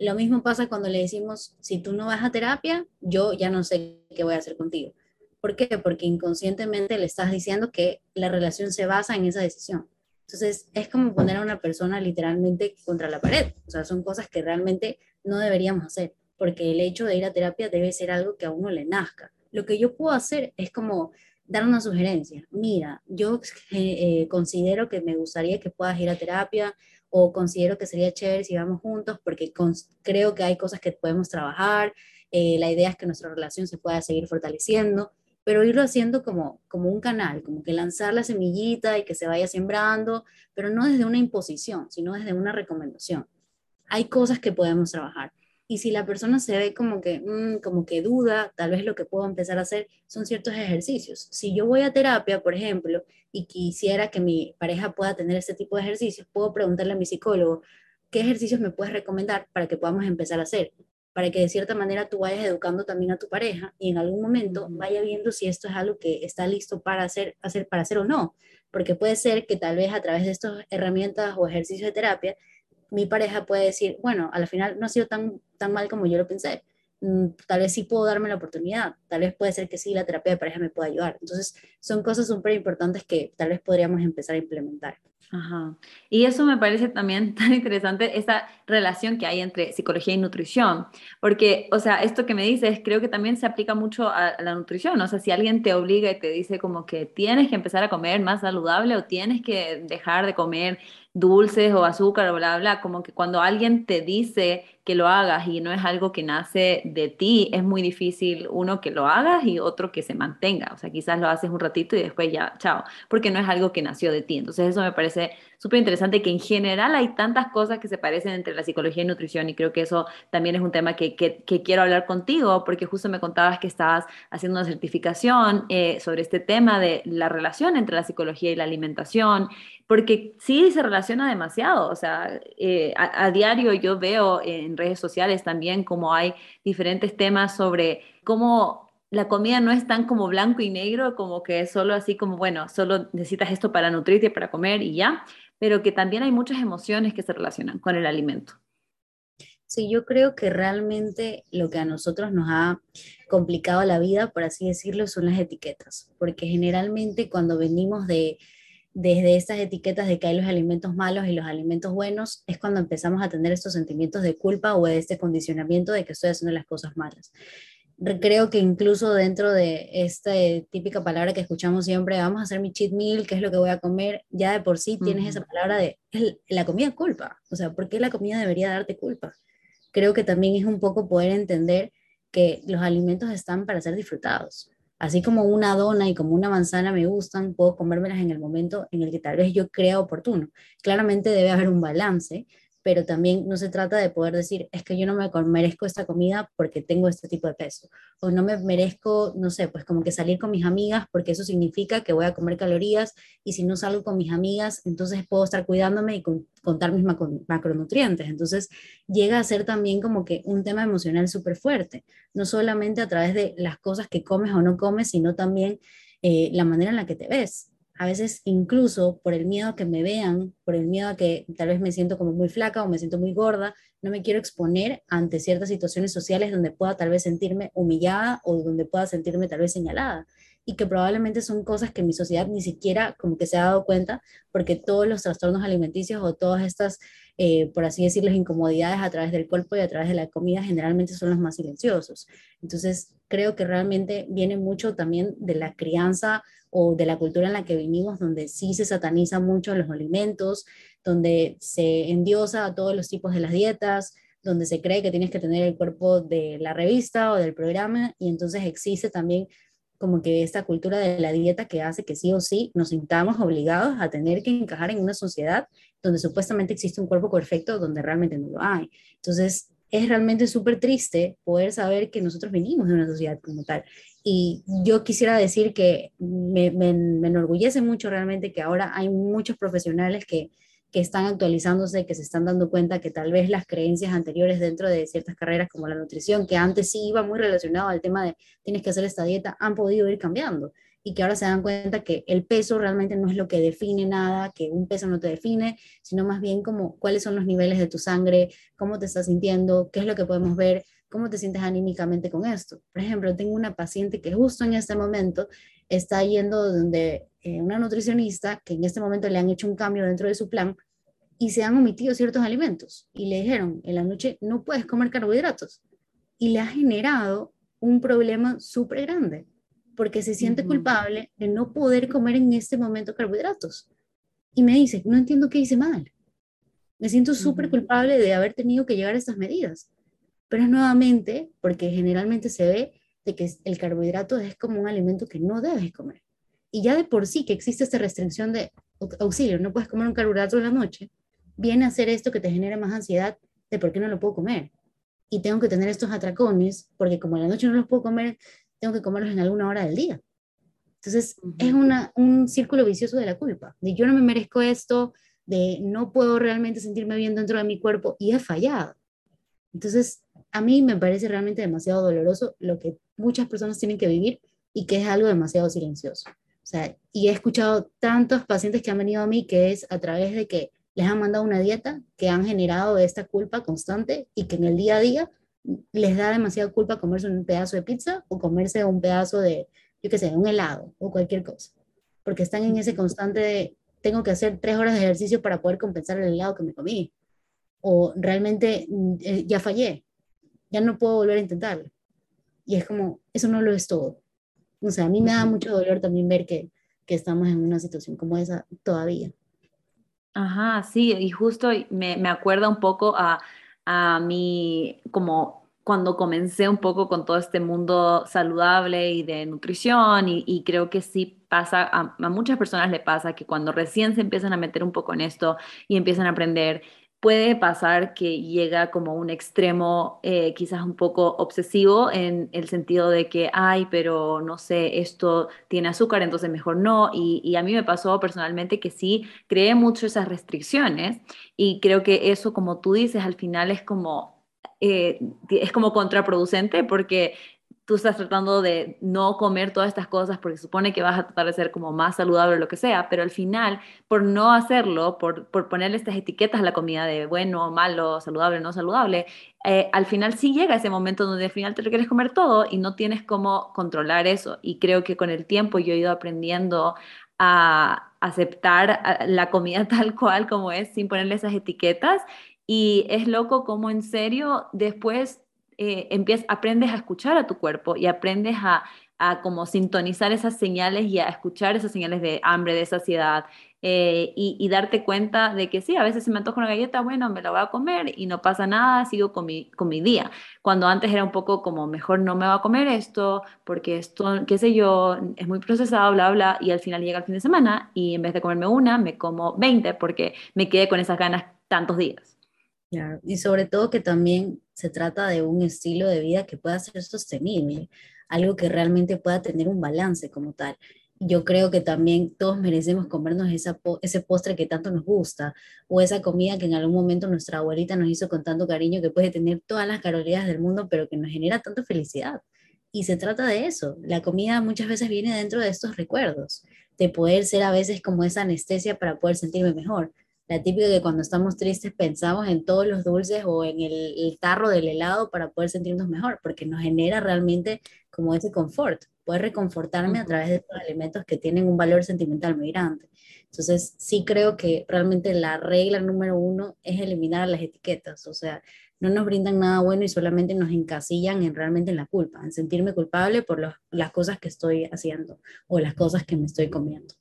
Lo mismo pasa cuando le decimos, si tú no vas a terapia, yo ya no sé qué voy a hacer contigo. ¿Por qué? Porque inconscientemente le estás diciendo que la relación se basa en esa decisión. Entonces, es como poner a una persona literalmente contra la pared. O sea, son cosas que realmente no deberíamos hacer, porque el hecho de ir a terapia debe ser algo que a uno le nazca. Lo que yo puedo hacer es como dar una sugerencia. Mira, yo eh, considero que me gustaría que puedas ir a terapia o considero que sería chévere si vamos juntos porque creo que hay cosas que podemos trabajar. Eh, la idea es que nuestra relación se pueda seguir fortaleciendo, pero irlo haciendo como, como un canal, como que lanzar la semillita y que se vaya sembrando, pero no desde una imposición, sino desde una recomendación. Hay cosas que podemos trabajar. Y si la persona se ve como que, mm, como que duda, tal vez lo que puedo empezar a hacer son ciertos ejercicios. Si yo voy a terapia, por ejemplo, y quisiera que mi pareja pueda tener este tipo de ejercicios, puedo preguntarle a mi psicólogo, ¿qué ejercicios me puedes recomendar para que podamos empezar a hacer? Para que de cierta manera tú vayas educando también a tu pareja y en algún momento vaya viendo si esto es algo que está listo para hacer, hacer, para hacer o no. Porque puede ser que tal vez a través de estas herramientas o ejercicios de terapia mi pareja puede decir, bueno, al final no ha sido tan, tan mal como yo lo pensé. Mm, tal vez sí puedo darme la oportunidad, tal vez puede ser que sí, la terapia de pareja me pueda ayudar. Entonces, son cosas súper importantes que tal vez podríamos empezar a implementar. Ajá. Y eso me parece también tan interesante, esa relación que hay entre psicología y nutrición, porque, o sea, esto que me dices, creo que también se aplica mucho a, la nutrición, o sea, si alguien te obliga y te dice como que tienes que empezar a comer más saludable o tienes que dejar de comer dulces o azúcar o bla, bla, como que cuando alguien te dice que lo hagas y no es algo que nace de ti, es muy difícil uno que lo hagas y otro que se mantenga. O sea, quizás lo haces un ratito y después ya, chao, porque no es algo que nació de ti. Entonces eso me parece súper interesante que en general hay tantas cosas que se parecen entre la psicología y nutrición y creo que eso también es un tema que, que, quiero hablar contigo porque justo me contabas que estabas haciendo una certificación eh, sobre este tema de la relación entre la psicología y la alimentación porque sí se relaciona demasiado, o sea, eh, a, diario yo veo en redes sociales también como hay diferentes temas sobre cómo la comida no es tan como blanco y negro, como que es solo así como, bueno, solo necesitas esto para nutrirte, para comer y ya, pero que también hay muchas emociones que se relacionan con el alimento. Sí, yo creo que realmente lo que a nosotros nos ha complicado la vida, por así decirlo, son las etiquetas, porque generalmente cuando venimos de desde estas etiquetas de que hay los alimentos malos y los alimentos buenos, es cuando empezamos a tener estos sentimientos de culpa o de este condicionamiento de que estoy haciendo las cosas malas. Creo que incluso dentro de esta típica palabra que escuchamos siempre, vamos a hacer mi cheat meal, qué es lo que voy a comer, ya de por sí tienes esa palabra de la comida culpa. O sea, ¿por qué la comida debería darte culpa? Creo que también es un poco poder entender que los alimentos están para ser disfrutados Así como una dona y como una manzana me gustan, puedo comérmelas en el momento en el que tal vez yo crea oportuno. Claramente debe haber un balance, pero también no se trata de poder decir, es que yo no me merezco esta comida porque tengo este tipo de peso, o no me merezco, no sé, pues como que salir con mis amigas porque eso significa que voy a comer calorías y si no salgo con mis amigas, entonces puedo estar cuidándome y contar mis macronutrientes. Entonces llega a ser también como que un tema emocional súper fuerte, no solamente a través de las cosas que comes o no comes, sino también eh, la manera en la que te ves a veces incluso por el miedo a que me vean, por el miedo a que tal vez me siento como muy flaca o me siento muy gorda, no me quiero exponer ante ciertas situaciones sociales donde pueda tal vez sentirme humillada o donde pueda sentirme tal vez señalada y que probablemente son cosas que mi sociedad ni siquiera como que se ha dado cuenta porque todos los trastornos alimenticios o todas estas, eh, por así decirlo, incomodidades a través del cuerpo y a través de la comida generalmente son los más silenciosos. Entonces, creo que realmente viene mucho también de la crianza o de la cultura en la que vivimos, donde sí se sataniza mucho los alimentos, donde se endiosa a todos los tipos de las dietas, donde se cree que tienes que tener el cuerpo de la revista o del programa, y entonces existe también como que esta cultura de la dieta que hace que sí o sí nos sintamos obligados a tener que encajar en una sociedad donde supuestamente existe un cuerpo perfecto donde realmente no lo hay. Entonces, es realmente súper triste poder saber que nosotros venimos de una sociedad como tal. Y yo quisiera decir que me, me, me enorgullece mucho realmente que ahora hay muchos profesionales que, que están actualizándose, que se están dando cuenta que tal vez las creencias anteriores dentro de ciertas carreras como la nutrición, que antes sí iba muy relacionado al tema de tienes que hacer esta dieta, han podido ir cambiando y que ahora se dan cuenta que el peso realmente no es lo que define nada, que un peso no te define, sino más bien como cuáles son los niveles de tu sangre, cómo te estás sintiendo, qué es lo que podemos ver, cómo te sientes anímicamente con esto. Por ejemplo, tengo una paciente que justo en este momento está yendo donde eh, una nutricionista que en este momento le han hecho un cambio dentro de su plan y se han omitido ciertos alimentos y le dijeron en la noche no puedes comer carbohidratos y le ha generado un problema súper grande porque se siente culpable de no poder comer en este momento carbohidratos. Y me dice, no entiendo qué hice mal. Me siento súper culpable de haber tenido que llegar a estas medidas. Pero es nuevamente porque generalmente se ve de que el carbohidrato es como un alimento que no debes comer. Y ya de por sí que existe esta restricción de auxilio, no puedes comer un carbohidrato en la noche, viene a hacer esto que te genera más ansiedad de por qué no lo puedo comer. Y tengo que tener estos atracones porque como en la noche no los puedo comer, tengo que comerlos en alguna hora del día. Entonces, es una, un círculo vicioso de la culpa, de yo no me merezco esto, de no puedo realmente sentirme bien dentro de mi cuerpo y he fallado. Entonces, a mí me parece realmente demasiado doloroso lo que muchas personas tienen que vivir y que es algo demasiado silencioso. O sea, y he escuchado tantos pacientes que han venido a mí que es a través de que les han mandado una dieta que han generado esta culpa constante y que en el día a día les da demasiada culpa comerse un pedazo de pizza o comerse un pedazo de, yo qué sé, un helado o cualquier cosa. Porque están en ese constante de, tengo que hacer tres horas de ejercicio para poder compensar el helado que me comí. O realmente mm, eh, ya fallé, ya no puedo volver a intentarlo. Y es como, eso no lo es todo. O sea, a mí me da mucho dolor también ver que, que estamos en una situación como esa todavía. Ajá, sí, y justo me, me acuerda un poco a a mí como cuando comencé un poco con todo este mundo saludable y de nutrición y, creo que sí pasa, a, muchas personas le pasa que cuando recién se empiezan a meter un poco en esto y empiezan a aprender, puede pasar que llega como un extremo eh, quizás un poco obsesivo en el sentido de que, ay, pero no sé, esto tiene azúcar, entonces mejor no. Y, a mí me pasó personalmente que sí, creé mucho esas restricciones y creo que eso, como tú dices, al final es como eh, es como contraproducente porque tú estás tratando de no comer todas estas cosas porque supone que vas a tratar de ser como más saludable o lo que sea, pero al final, por no hacerlo, por, por ponerle estas etiquetas a la comida de bueno, malo, saludable, no saludable, eh, al final sí llega ese momento donde al final te lo quieres comer todo y no tienes cómo controlar eso. Y creo que con el tiempo yo he ido aprendiendo a aceptar la comida tal cual como es sin ponerle esas etiquetas. Y es loco como en serio después eh, empiezas, aprendes a escuchar a tu cuerpo y aprendes a, a, como sintonizar esas señales y a escuchar esas señales de hambre, de saciedad eh, y, darte cuenta de que sí, a veces se me antoja una galleta, bueno, me la voy a comer y no pasa nada, sigo con mi, con mi día. Cuando antes era un poco como, mejor no me voy a comer esto, porque esto, qué sé yo, es muy procesado, bla, bla, y al final llega el fin de semana y en vez de comerme una, me como 20 porque me quedé con esas ganas tantos días. Y sobre todo que también se trata de un estilo de vida que pueda ser sostenible, algo que realmente pueda tener un balance como tal. Yo creo que también todos merecemos comernos esa ese postre que tanto nos gusta o esa comida que en algún momento nuestra abuelita nos hizo con tanto cariño que puede tener todas las calorías del mundo, pero que nos genera tanta felicidad. Y se trata de eso. La comida muchas veces viene dentro de estos recuerdos, de poder ser a veces como esa anestesia para poder sentirme mejor la típica que cuando estamos tristes pensamos en todos los dulces o en el, tarro del helado para poder sentirnos mejor, porque nos genera realmente como ese confort, poder reconfortarme a través de estos alimentos que tienen un valor sentimental muy grande. Entonces, sí creo que realmente la regla número uno es eliminar las etiquetas, o sea, no nos brindan nada bueno y solamente nos encasillan en realmente en la culpa, en sentirme culpable por las cosas que estoy haciendo o las cosas que me estoy comiendo.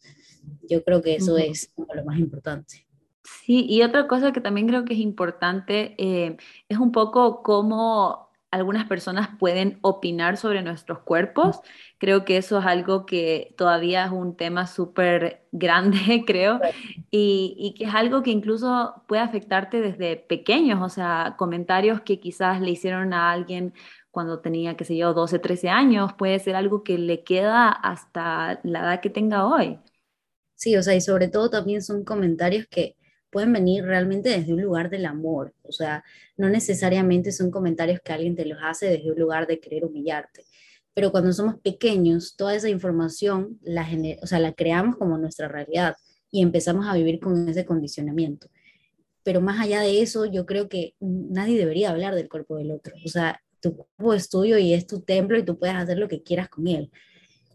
Yo creo que eso es lo más importante. Sí, y otra cosa que también creo que es importante eh, es un poco cómo algunas personas pueden opinar sobre nuestros cuerpos. Creo que eso es algo que todavía es un tema súper grande, creo, y, y, que es algo que incluso puede afectarte desde pequeños, o sea, comentarios que quizás le hicieron a alguien cuando tenía, qué sé yo, 12, 13 años, puede ser algo que le queda hasta la edad que tenga hoy. Sí, o sea, y sobre todo también son comentarios que pueden venir realmente desde un lugar del amor, o sea, no necesariamente son comentarios que alguien te los hace desde un lugar de querer humillarte, pero cuando somos pequeños, toda esa información la, o sea, la creamos como nuestra realidad y empezamos a vivir con ese condicionamiento. Pero más allá de eso, yo creo que nadie debería hablar del cuerpo del otro, o sea, tu cuerpo es tuyo y es tu templo y tú puedes hacer lo que quieras con él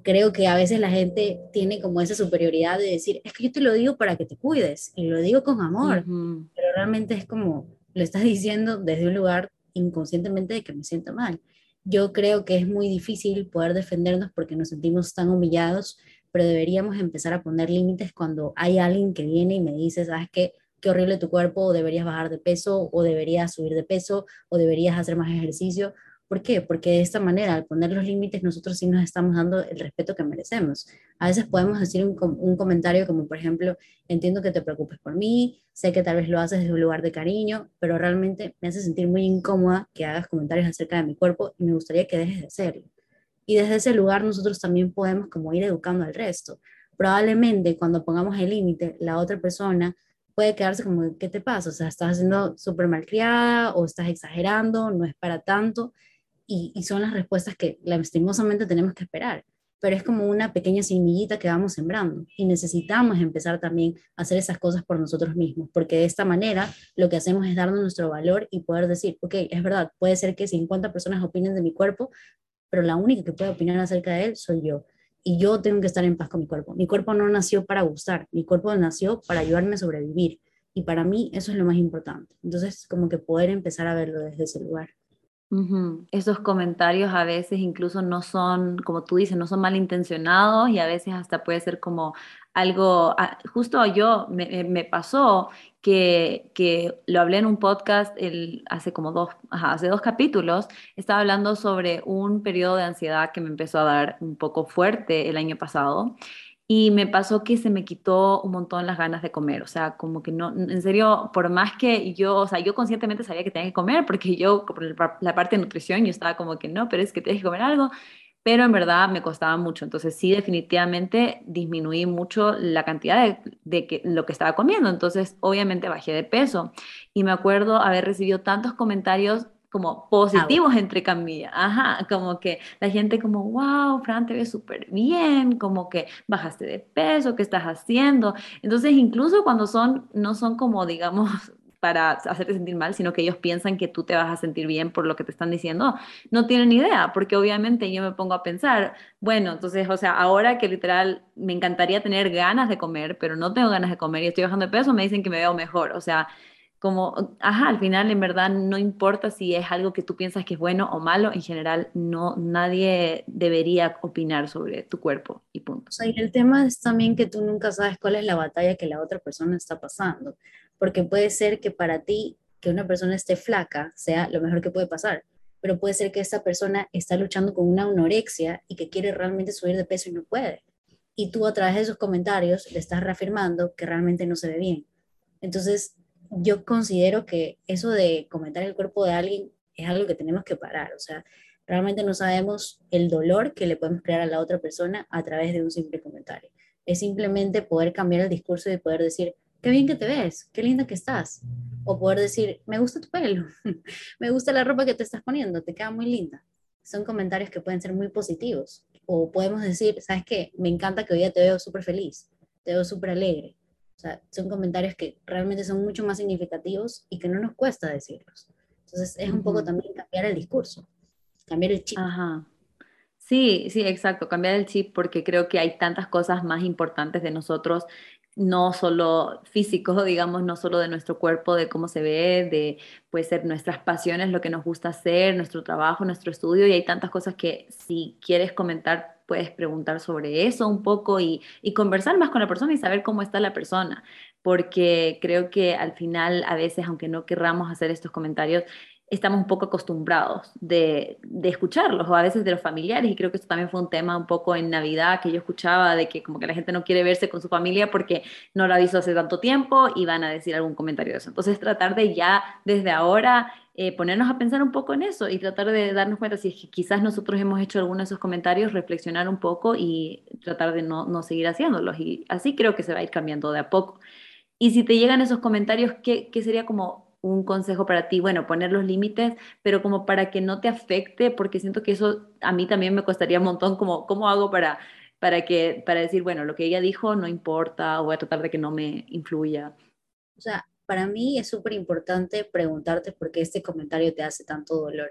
creo que a veces la gente tiene como esa superioridad de decir, es que yo te lo digo para que te cuides y lo digo con amor, pero realmente es como lo estás diciendo desde un lugar inconscientemente de que me siento mal. Yo creo que es muy difícil poder defendernos porque nos sentimos tan humillados, pero deberíamos empezar a poner límites cuando hay alguien que viene y me dice, sabes qué, qué horrible tu cuerpo, o deberías bajar de peso, o deberías subir de peso, o deberías hacer más ejercicio, ¿Por qué? Porque de esta manera, al poner los límites, nosotros sí nos estamos dando el respeto que merecemos. A veces podemos decir un, un, comentario como, por ejemplo, entiendo que te preocupes por mí, sé que tal vez lo haces desde un lugar de cariño, pero realmente me hace sentir muy incómoda que hagas comentarios acerca de mi cuerpo y me gustaría que dejes de hacerlo. Y desde ese lugar nosotros también podemos como ir educando al resto. Probablemente cuando pongamos el límite, la otra persona puede quedarse como, ¿qué te pasa? O sea, estás haciendo súper malcriada o estás exagerando, no es para tanto y, son las respuestas que lastimosamente tenemos que esperar pero es como una pequeña semillita que vamos sembrando y necesitamos empezar también a hacer esas cosas por nosotros mismos, porque de esta manera lo que hacemos es darnos nuestro valor y poder decir, ok, es verdad, puede ser que 50 personas opinen de mi cuerpo, pero la única que puede opinar acerca de él soy yo. Y yo tengo que estar en paz con mi cuerpo. Mi cuerpo no nació para gustar, mi cuerpo nació para ayudarme a sobrevivir. Y para mí eso es lo más importante. Entonces, como que poder empezar a verlo desde ese lugar. Esos comentarios a veces incluso no son, como tú dices, no son malintencionados y a veces hasta puede ser como algo, ah, justo yo me, pasó que, que, lo hablé en un podcast hace como dos, hace dos capítulos, estaba hablando sobre un periodo de ansiedad que me empezó a dar un poco fuerte el año pasado y me pasó que se me quitó un montón las ganas de comer, o sea, como que no, en serio, por más que yo, o sea, yo conscientemente sabía que tenía que comer, porque yo, por la parte de nutrición, yo estaba como que no, pero es que tienes que comer algo, pero en verdad me costaba mucho, entonces sí, definitivamente disminuí mucho la cantidad de, de que, lo que estaba comiendo, entonces obviamente bajé de peso, y me acuerdo haber recibido tantos comentarios como positivos entre camillas, ajá, como que la gente como, wow, Fran, te ves súper bien, como que bajaste de peso, ¿qué estás haciendo? Entonces, incluso cuando son, no son como, digamos, para hacerte sentir mal, sino que ellos piensan que tú te vas a sentir bien por lo que te están diciendo, no tienen idea, porque obviamente yo me pongo a pensar, bueno, entonces, o sea, ahora que literal me encantaría tener ganas de comer, pero no tengo ganas de comer y estoy bajando de peso, me dicen que me veo mejor, o sea, como, ajá, al final en verdad no importa si es algo que tú piensas que es bueno o malo, en general no, nadie debería opinar sobre tu cuerpo y punto. O sea, y el tema es también que tú nunca sabes cuál es la batalla que la otra persona está pasando, porque puede ser que para ti que una persona esté flaca sea lo mejor que puede pasar, pero puede ser que esta persona está luchando con una anorexia y que quiere realmente subir de peso y no puede. Y tú a través de esos comentarios le estás reafirmando que realmente no se ve bien. Entonces, yo considero que eso de comentar el cuerpo de alguien es algo que tenemos que parar. O sea, realmente no sabemos el dolor que le podemos crear a la otra persona a través de un simple comentario. Es simplemente poder cambiar el discurso y poder decir, qué bien que te ves, qué linda que estás. O poder decir, me gusta tu pelo, me gusta la ropa que te estás poniendo, te queda muy linda. Son comentarios que pueden ser muy positivos. O podemos decir, ¿sabes qué? Me encanta que hoy día te veo súper feliz, te veo súper alegre o sea, son comentarios que realmente son mucho más significativos y que no nos cuesta decirlos. Entonces es un poco también cambiar el discurso, cambiar el chip. Ajá. Sí, sí, exacto, cambiar el chip porque creo que hay tantas cosas más importantes de nosotros, no solo físicos, digamos, no solo de nuestro cuerpo, de cómo se ve, de puede ser nuestras pasiones, lo que nos gusta hacer, nuestro trabajo, nuestro estudio, y hay tantas cosas que si quieres comentar puedes preguntar sobre eso un poco y, conversar más con la persona y saber cómo está la persona, porque creo que al final a veces, aunque no querramos hacer estos comentarios, estamos un poco acostumbrados de, de, escucharlos o a veces de los familiares y creo que esto también fue un tema un poco en Navidad que yo escuchaba de que como que la gente no quiere verse con su familia porque no la visto hace tanto tiempo y van a decir algún comentario de eso. Entonces tratar de ya desde ahora eh, ponernos a pensar un poco en eso y tratar de darnos cuenta si es que quizás nosotros hemos hecho alguno de esos comentarios, reflexionar un poco y tratar de no, no seguir haciéndolos y así creo que se va a ir cambiando de a poco. Y si te llegan esos comentarios, ¿qué, qué sería como un consejo para ti, bueno, poner los límites, pero como para que no te afecte, porque siento que eso a mí también me costaría un montón, como, ¿cómo hago para, para, que, para decir, bueno, lo que ella dijo no importa, o voy a tratar de que no me influya? O sea, para mí es súper importante preguntarte por qué este comentario te hace tanto dolor.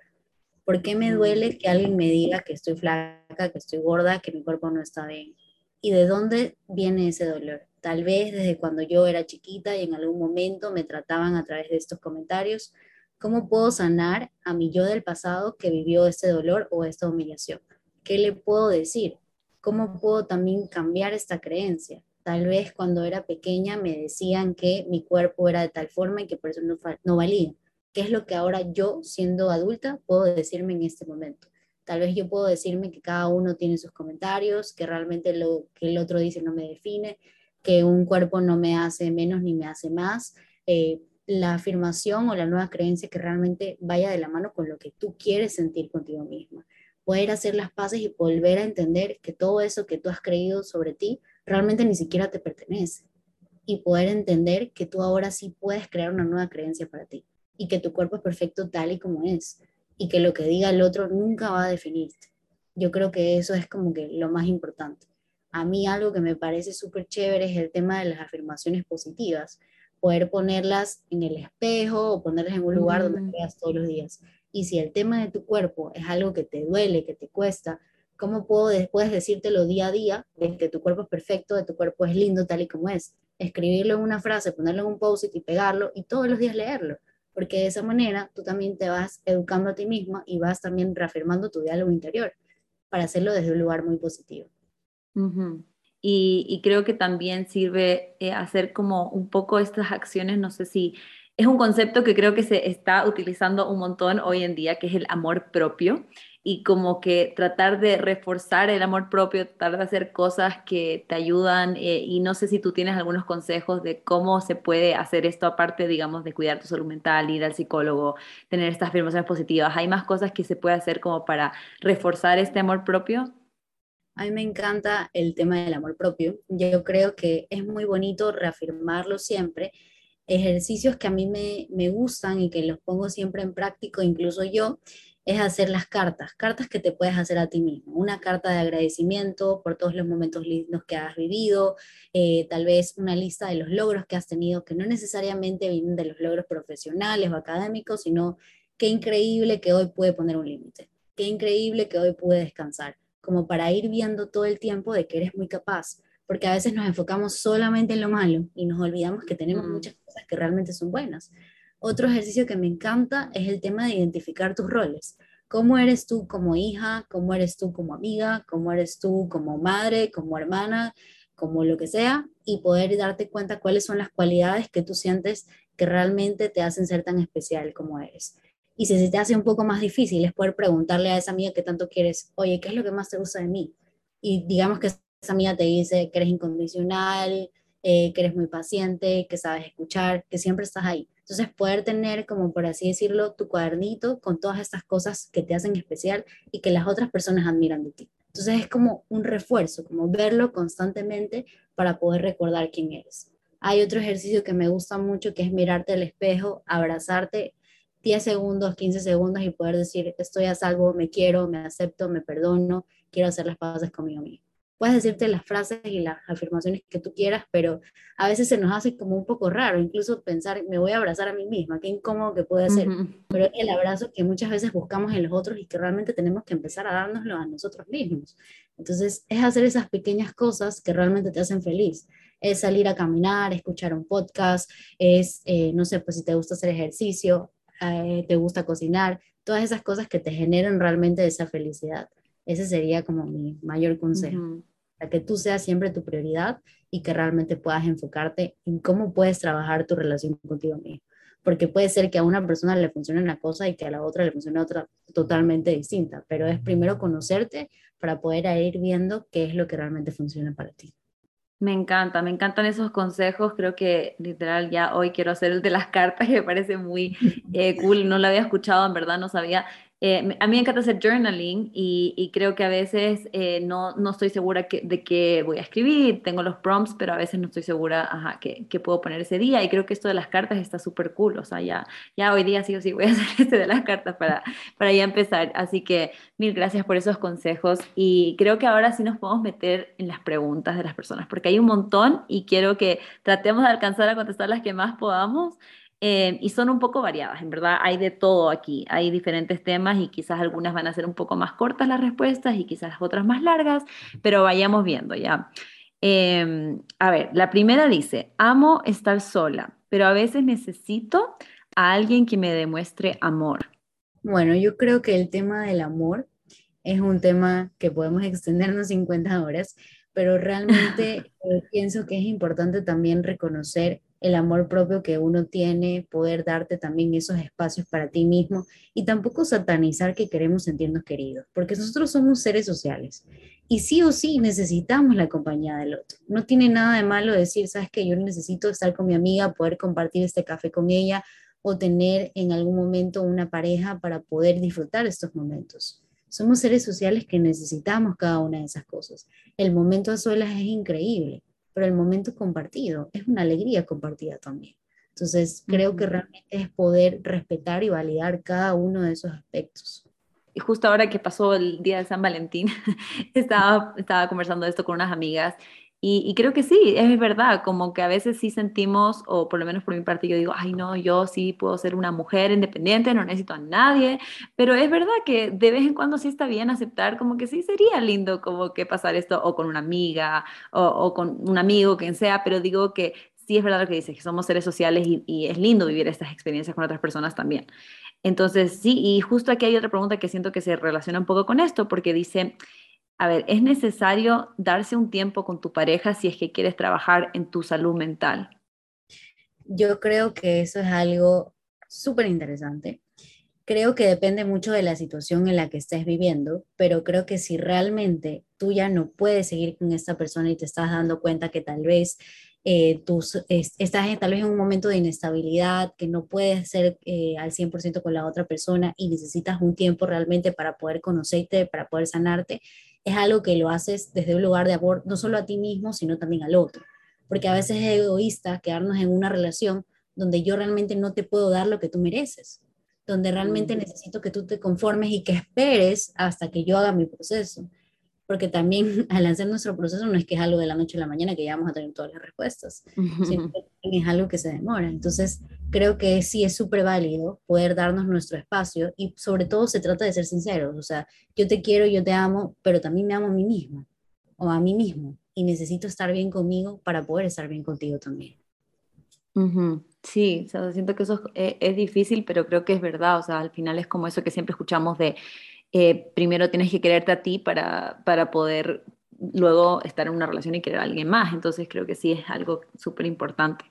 ¿Por qué me duele que alguien me diga que estoy flaca, que estoy gorda, que mi cuerpo no está bien? ¿Y de dónde viene ese dolor? Tal vez desde cuando yo era chiquita y en algún momento me trataban a través de estos comentarios. ¿Cómo puedo sanar a mi yo del pasado que vivió este dolor o esta humillación? ¿Qué le puedo decir? ¿Cómo puedo también cambiar esta creencia? Tal vez cuando era pequeña me decían que mi cuerpo era de tal forma y que por eso no, no valía. ¿Qué es lo que ahora yo, siendo adulta, puedo decirme en este momento? Tal vez yo puedo decirme que cada uno tiene sus comentarios, que realmente lo que el otro dice no me define, que un cuerpo no me hace menos ni me hace más. Eh, la afirmación o la nueva creencia que realmente vaya de la mano con lo que tú quieres sentir contigo misma. Poder hacer las paces y volver a entender que todo eso que tú has creído sobre ti realmente ni siquiera te pertenece. Y poder entender que tú ahora sí puedes crear una nueva creencia para ti y que tu cuerpo es perfecto tal y como es y que lo que diga el otro nunca va a definirte. Yo creo que eso es como que lo más importante a mí algo que me parece súper chévere es el tema de las afirmaciones positivas, poder ponerlas en el espejo o ponerlas en un lugar donde mm. veas todos los días. Y si el tema de tu cuerpo es algo que te duele, que te cuesta, ¿cómo puedo después decírtelo día a día de que tu cuerpo es perfecto, de tu cuerpo es lindo tal y como es? Escribirlo en una frase, ponerlo en un post-it y pegarlo y todos los días leerlo. Porque de esa manera tú también te vas educando a ti misma y vas también reafirmando tu diálogo interior para hacerlo desde un lugar muy positivo y, creo que también sirve eh, hacer como un poco estas acciones, no sé si es un concepto que creo que se está utilizando un montón hoy en día, que es el amor propio, y como que tratar de reforzar el amor propio, tratar de hacer cosas que te ayudan, eh, y no sé si tú tienes algunos consejos de cómo se puede hacer esto aparte, digamos, de cuidar tu salud mental, ir al psicólogo, tener estas afirmaciones positivas. ¿Hay más cosas que se puede hacer como para reforzar este amor propio? A mí me encanta el tema del amor propio. Yo creo que es muy bonito reafirmarlo siempre. Ejercicios que a mí me, me gustan y que los pongo siempre en práctico, incluso yo, es hacer las cartas, cartas que te puedes hacer a ti mismo. Una carta de agradecimiento por todos los momentos lindos que has vivido, eh, tal vez una lista de los logros que has tenido, que no necesariamente vienen de los logros profesionales o académicos, sino qué increíble que hoy pude poner un límite, qué increíble que hoy pude descansar, como para ir viendo todo el tiempo de que eres muy capaz, porque a veces nos enfocamos solamente en lo malo y nos olvidamos que tenemos mm. muchas cosas que realmente son buenas. Otro ejercicio que me encanta es el tema de identificar tus roles. ¿Cómo eres tú como hija? ¿Cómo eres tú como amiga? ¿Cómo eres tú como madre, como hermana, como lo que sea? Y poder darte cuenta cuáles son las cualidades que tú sientes que realmente te hacen ser tan especial como eres. Y si se te hace un poco más difícil, es poder preguntarle a esa amiga que tanto quieres, oye, ¿qué es lo que más te gusta de mí? Y digamos que esa amiga te dice que eres incondicional, eh, que eres muy paciente, que sabes escuchar, que siempre estás ahí. Entonces, poder tener, como por así decirlo, tu cuadernito con todas estas cosas que te hacen especial y que las otras personas admiran de ti. Entonces, es como un refuerzo, como verlo constantemente para poder recordar quién eres. Hay otro ejercicio que me gusta mucho, que es mirarte al espejo, abrazarte 10 segundos, 15 segundos y poder decir, estoy a salvo, me quiero, me acepto, me perdono, quiero hacer las paces conmigo mismo. Puedes decirte las frases y las afirmaciones que tú quieras, pero a veces se nos hace como un poco raro, incluso pensar, me voy a abrazar a mí misma, qué incómodo que puede ser, pero el abrazo que muchas veces buscamos en los otros y que realmente tenemos que empezar a dárnoslo a nosotros mismos. Entonces, es hacer esas pequeñas cosas que realmente te hacen feliz es salir a caminar, escuchar un podcast, es, eh, no sé, pues si te gusta hacer ejercicio, eh, te gusta cocinar, todas esas cosas que te generan realmente esa felicidad. Ese sería como mi mayor consejo, para que tú seas siempre tu prioridad y que realmente puedas enfocarte en cómo puedes trabajar tu relación contigo mismo. porque puede ser que a una persona le funcione una cosa y que a la otra le funcione otra totalmente distinta, pero es primero conocerte para poder ir viendo qué es lo que realmente funciona para ti. Me encanta, me encantan esos consejos. Creo que literal ya hoy quiero hacer el de las cartas, que me parece muy eh, cool. No lo había escuchado, en verdad no sabía. Eh, a mí me encanta hacer journaling y, creo que a veces eh, no, no, estoy segura de qué voy a escribir, tengo los prompts, pero a veces no estoy segura ajá, qué, puedo poner ese día y creo que esto de las cartas está súper cool, o sea, ya, ya hoy día sí o sí voy a hacer este de las cartas para, para ya empezar, así que mil gracias por esos consejos y creo que ahora sí nos podemos meter en las preguntas de las personas, porque hay un montón y quiero que tratemos de alcanzar a contestar las que más podamos. Eh, y son un poco variadas, en verdad hay de todo aquí, hay diferentes temas y quizás algunas van a ser un poco más cortas las respuestas y quizás otras más largas, pero vayamos viendo ya. Em, a ver, la primera dice, amo estar sola, pero a veces necesito a alguien que me demuestre amor. Bueno, yo creo que el tema del amor es un tema que podemos extendernos 50 horas, pero realmente eh, pienso que es importante también reconocer el amor propio que uno tiene, poder darte también esos espacios para ti mismo y tampoco satanizar que queremos sentirnos queridos, porque nosotros somos seres sociales y sí o sí necesitamos la compañía del otro. No tiene nada de malo decir, sabes que yo necesito estar con mi amiga, poder compartir este café con ella o tener en algún momento una pareja para poder disfrutar estos momentos. Somos seres sociales que necesitamos cada una de esas cosas. El momento a solas es increíble pero el momento compartido es una alegría compartida también. Entonces, creo que realmente es poder respetar y validar cada uno de esos aspectos. Y justo ahora que pasó el día de San Valentín, estaba, estaba conversando esto con unas amigas y, creo que sí, es verdad, como que a veces sí sentimos, o por lo menos por mi parte, yo digo, ay no, yo sí puedo ser una mujer independiente, no necesito a nadie, pero es verdad que de vez en cuando sí está bien aceptar, como que sí sería lindo como que pasar esto o con una amiga o, con un amigo, quien sea, pero digo que sí es verdad lo que dices, que somos seres sociales y, y es lindo vivir estas experiencias con otras personas también. Entonces, sí, y justo aquí hay otra pregunta que siento que se relaciona un poco con esto, porque dice, a ver, es necesario darse un tiempo con tu pareja si es que quieres trabajar en tu salud mental. Yo creo que eso es algo súper interesante. Creo que depende mucho de la situación en la que estés viviendo, pero creo que si realmente tú ya no puedes seguir con esta persona y te estás dando cuenta que tal vez eh, tú estás tal vez en un momento de inestabilidad, que no puedes ser eh, al 100% con la otra persona y necesitas un tiempo realmente para poder conocerte, para poder sanarte, es algo que lo haces desde un lugar de amor, no solo a ti mismo, sino también al otro. Porque a veces es egoísta quedarnos en una relación donde yo realmente no te puedo dar lo que tú mereces, donde realmente necesito que tú te conformes y que esperes hasta que yo haga mi proceso porque también al hacer nuestro proceso no es que es algo de la noche a la mañana que ya vamos a tener todas las respuestas, sino que es algo que se demora. Entonces, creo que sí es súper válido poder darnos nuestro espacio y sobre todo se trata de ser sinceros, o sea, yo te quiero, yo te amo, pero también me amo a mí misma o a mí mismo y necesito estar bien conmigo para poder estar bien contigo también. Sí, o sea, siento que eso es, es, difícil, pero creo que es verdad, o sea, al final es como eso que siempre escuchamos de eh, primero tienes que quererte a ti para, para poder luego estar en una relación y querer a alguien más. Entonces creo que sí es algo súper importante.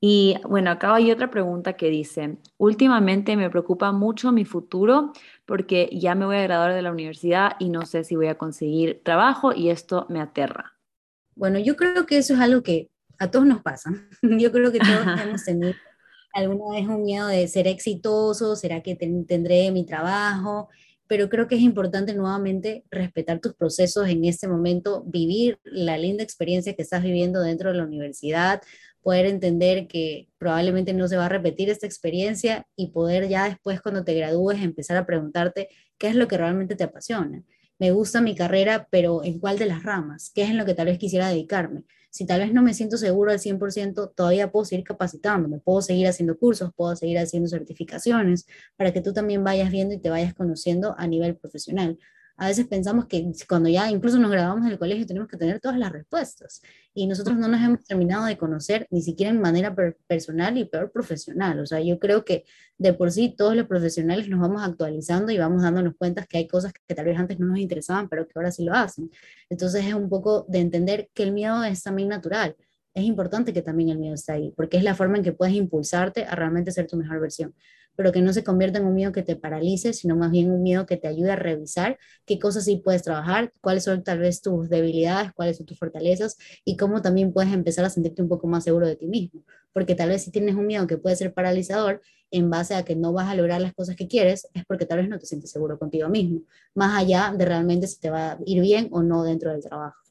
Y bueno, acá hay otra pregunta que dice, últimamente me preocupa mucho mi futuro porque ya me voy a graduar de la universidad y no sé si voy a conseguir trabajo y esto me aterra. Bueno, yo creo que eso es algo que a todos nos pasa. Yo creo que todos hemos tenido alguna vez un miedo de ser exitoso, ¿será que tendré mi trabajo? Pero creo que es importante nuevamente respetar tus procesos en este momento, vivir la linda experiencia que estás viviendo dentro de la universidad, poder entender que probablemente no se va a repetir esta experiencia y poder ya después cuando te gradúes empezar a preguntarte qué es lo que realmente te apasiona. Me gusta mi carrera, pero ¿en cuál de las ramas? ¿Qué es en lo que tal vez quisiera dedicarme? si tal vez no me siento seguro al 100%, todavía puedo seguir capacitándome, puedo seguir haciendo cursos, puedo seguir haciendo certificaciones, para que tú también vayas viendo y te vayas conociendo a nivel profesional a veces pensamos que cuando ya incluso nos graduamos en el colegio tenemos que tener todas las respuestas y nosotros no nos hemos terminado de conocer ni siquiera en manera personal y peor profesional. O sea, yo creo que de por sí todos los profesionales nos vamos actualizando y vamos dándonos cuenta que hay cosas que tal vez antes no nos interesaban, pero que ahora sí lo hacen. Entonces es un poco de entender que el miedo es también natural es importante que también el miedo esté ahí, porque es la forma en que puedes impulsarte a realmente ser tu mejor versión, pero que no se convierta en un miedo que te paralice, sino más bien un miedo que te ayude a revisar qué cosas sí puedes trabajar, cuáles son tal vez tus debilidades, cuáles son tus fortalezas y cómo también puedes empezar a sentirte un poco más seguro de ti mismo, porque tal vez si tienes un miedo que puede ser paralizador en base a que no vas a lograr las cosas que quieres, es porque tal vez no te sientes seguro contigo mismo, más allá de realmente si te va a ir bien o no dentro del trabajo.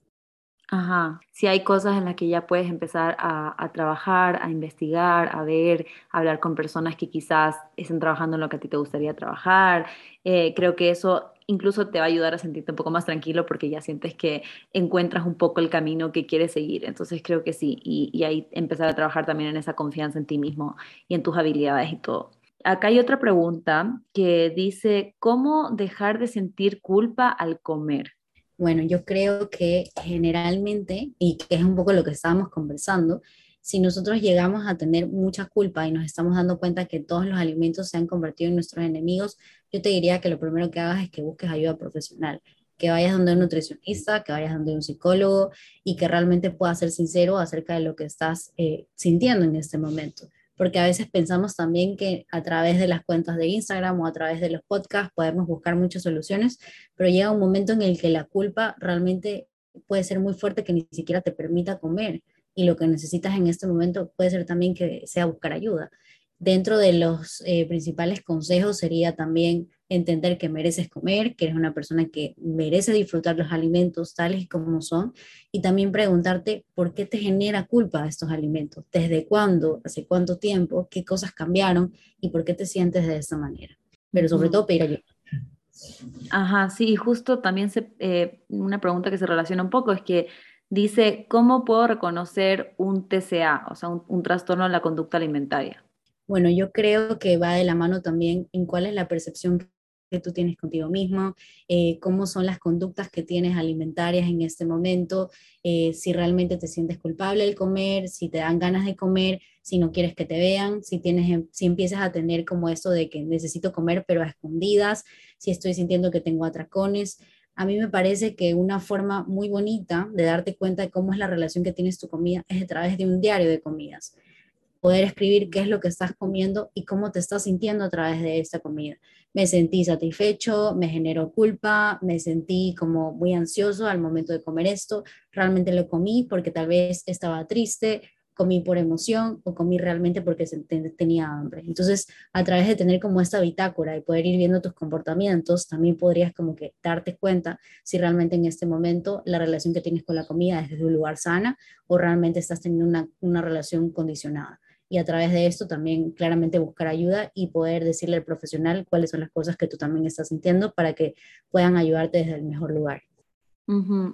Ajá, si hay cosas en las que ya puedes empezar a, trabajar, a investigar, a ver, a hablar con personas que quizás estén trabajando en lo que a ti te gustaría trabajar. Eh, creo que eso incluso te va a ayudar a sentirte un poco más tranquilo porque ya sientes que encuentras un poco el camino que quieres seguir. Entonces creo que sí, y, y ahí empezar a trabajar también en esa confianza en ti mismo y en tus habilidades y todo. Acá hay otra pregunta que dice, ¿cómo dejar de sentir culpa al comer? Bueno, yo creo que generalmente, y que es un poco lo que estábamos conversando, si nosotros llegamos a tener mucha culpa y nos estamos dando cuenta que todos los alimentos se han convertido en nuestros enemigos, yo te diría que lo primero que hagas es que busques ayuda profesional, que vayas donde un nutricionista, que vayas donde un psicólogo y que realmente puedas ser sincero acerca de lo que estás eh, sintiendo en este momento porque a veces pensamos también que a través de las cuentas de Instagram o a través de los podcasts podemos buscar muchas soluciones, pero llega un momento en el que la culpa realmente puede ser muy fuerte que ni siquiera te permita comer y lo que necesitas en este momento puede ser también que sea buscar ayuda. Dentro de los eh, principales consejos sería también entender que mereces comer, que eres una persona que merece disfrutar los alimentos tales y como son, y también preguntarte por qué te genera culpa estos alimentos, desde cuándo, hace cuánto tiempo, qué cosas cambiaron y por qué te sientes de esta manera. Pero sobre todo pedir ayuda. Ajá, sí, justo también se, eh, una pregunta que se relaciona un poco es que dice, ¿cómo puedo reconocer un TCA, o sea, un, un trastorno de la conducta alimentaria? Bueno, yo creo que va de la mano también en cuál es la percepción que tú tienes contigo mismo, eh, cómo son las conductas que tienes alimentarias en este momento, eh, si realmente te sientes culpable al comer, si te dan ganas de comer, si no quieres que te vean, si, tienes, em, si empiezas a tener como esto de que necesito comer pero a escondidas, si estoy sintiendo que tengo atracones. A mí me parece que una forma muy bonita de darte cuenta de cómo es la relación que tienes tu comida es a través de un diario de comidas poder escribir qué es lo que estás comiendo y cómo te estás sintiendo a través de esta comida. Me sentí satisfecho, me generó culpa, me sentí como muy ansioso al momento de comer esto, realmente lo comí porque tal vez estaba triste, comí por emoción o comí realmente porque tenía hambre. Entonces, a través de tener como esta bitácora y poder ir viendo tus comportamientos, también podrías como que darte cuenta si realmente en este momento la relación que tienes con la comida es desde un lugar sana o realmente estás teniendo una, una relación condicionada y a través de esto también claramente buscar ayuda y poder decirle al profesional cuáles son las cosas que tú también estás sintiendo para que puedan ayudarte desde el mejor lugar.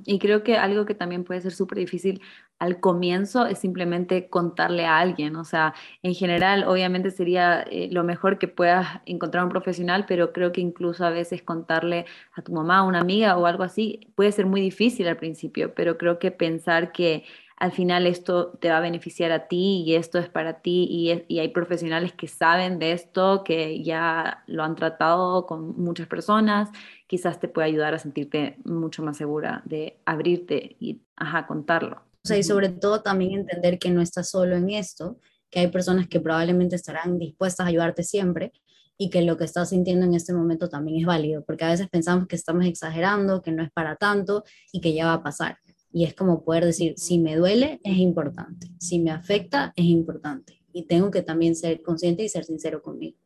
Y creo que algo que también puede ser súper difícil al comienzo es simplemente contarle a alguien. O sea, en general, obviamente sería eh, lo mejor que puedas encontrar un profesional, pero creo que incluso a veces contarle a tu mamá, a una amiga o algo así puede ser muy difícil al principio, pero creo que pensar que al final esto te va a beneficiar a ti y esto es para ti y, hay profesionales que saben de esto, que ya lo han tratado con muchas personas, quizás te puede ayudar a sentirte mucho más segura de abrirte y ajá, contarlo. O sea, y sobre todo también entender que no estás solo en esto, que hay personas que probablemente estarán dispuestas a ayudarte siempre y que lo que estás sintiendo en este momento también es válido, porque a veces pensamos que estamos exagerando, que no es para tanto y que ya va a pasar. Y es como poder decir, si me duele, es importante. Si me afecta, es importante. Y tengo que también ser consciente y ser sincero conmigo.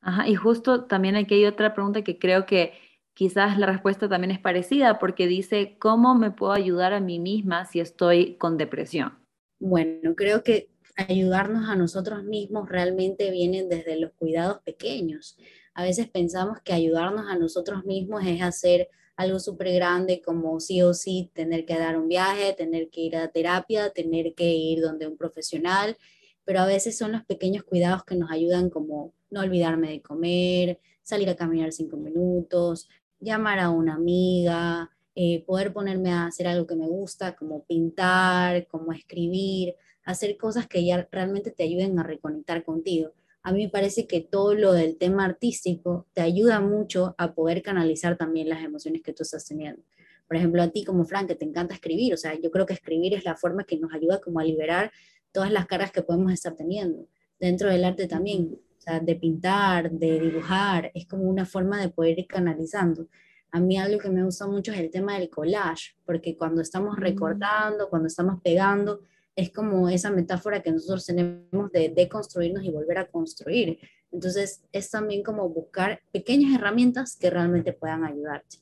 Ajá, y justo también aquí hay otra pregunta que creo que quizás la respuesta también es parecida, porque dice, ¿cómo me puedo ayudar a mí misma si estoy con depresión? Bueno, creo que ayudarnos a nosotros mismos realmente vienen desde los cuidados pequeños. A veces pensamos que ayudarnos a nosotros mismos es hacer algo súper grande como sí o sí tener que dar un viaje, tener que ir a terapia, tener que ir donde un profesional, pero a veces son los pequeños cuidados que nos ayudan como no olvidarme de comer, salir a caminar cinco minutos, llamar a una amiga, eh, poder ponerme a hacer algo que me gusta, como pintar, como escribir, hacer cosas que ya realmente te ayuden a reconectar contigo a mí me parece que todo lo del tema artístico te ayuda mucho a poder canalizar también las emociones que tú estás teniendo. Por ejemplo, a ti como Frank, que te encanta escribir, o sea, yo creo que escribir es la forma que nos ayuda como a liberar todas las caras que podemos estar teniendo. Dentro del arte también, o sea, de pintar, de dibujar, es como una forma de poder ir canalizando. A mí algo que me gusta mucho es el tema del collage, porque cuando estamos mm. recortando, cuando estamos pegando, es como esa metáfora que nosotros tenemos de deconstruirnos y volver a construir. Entonces, es también como buscar pequeñas herramientas que realmente puedan ayudarte.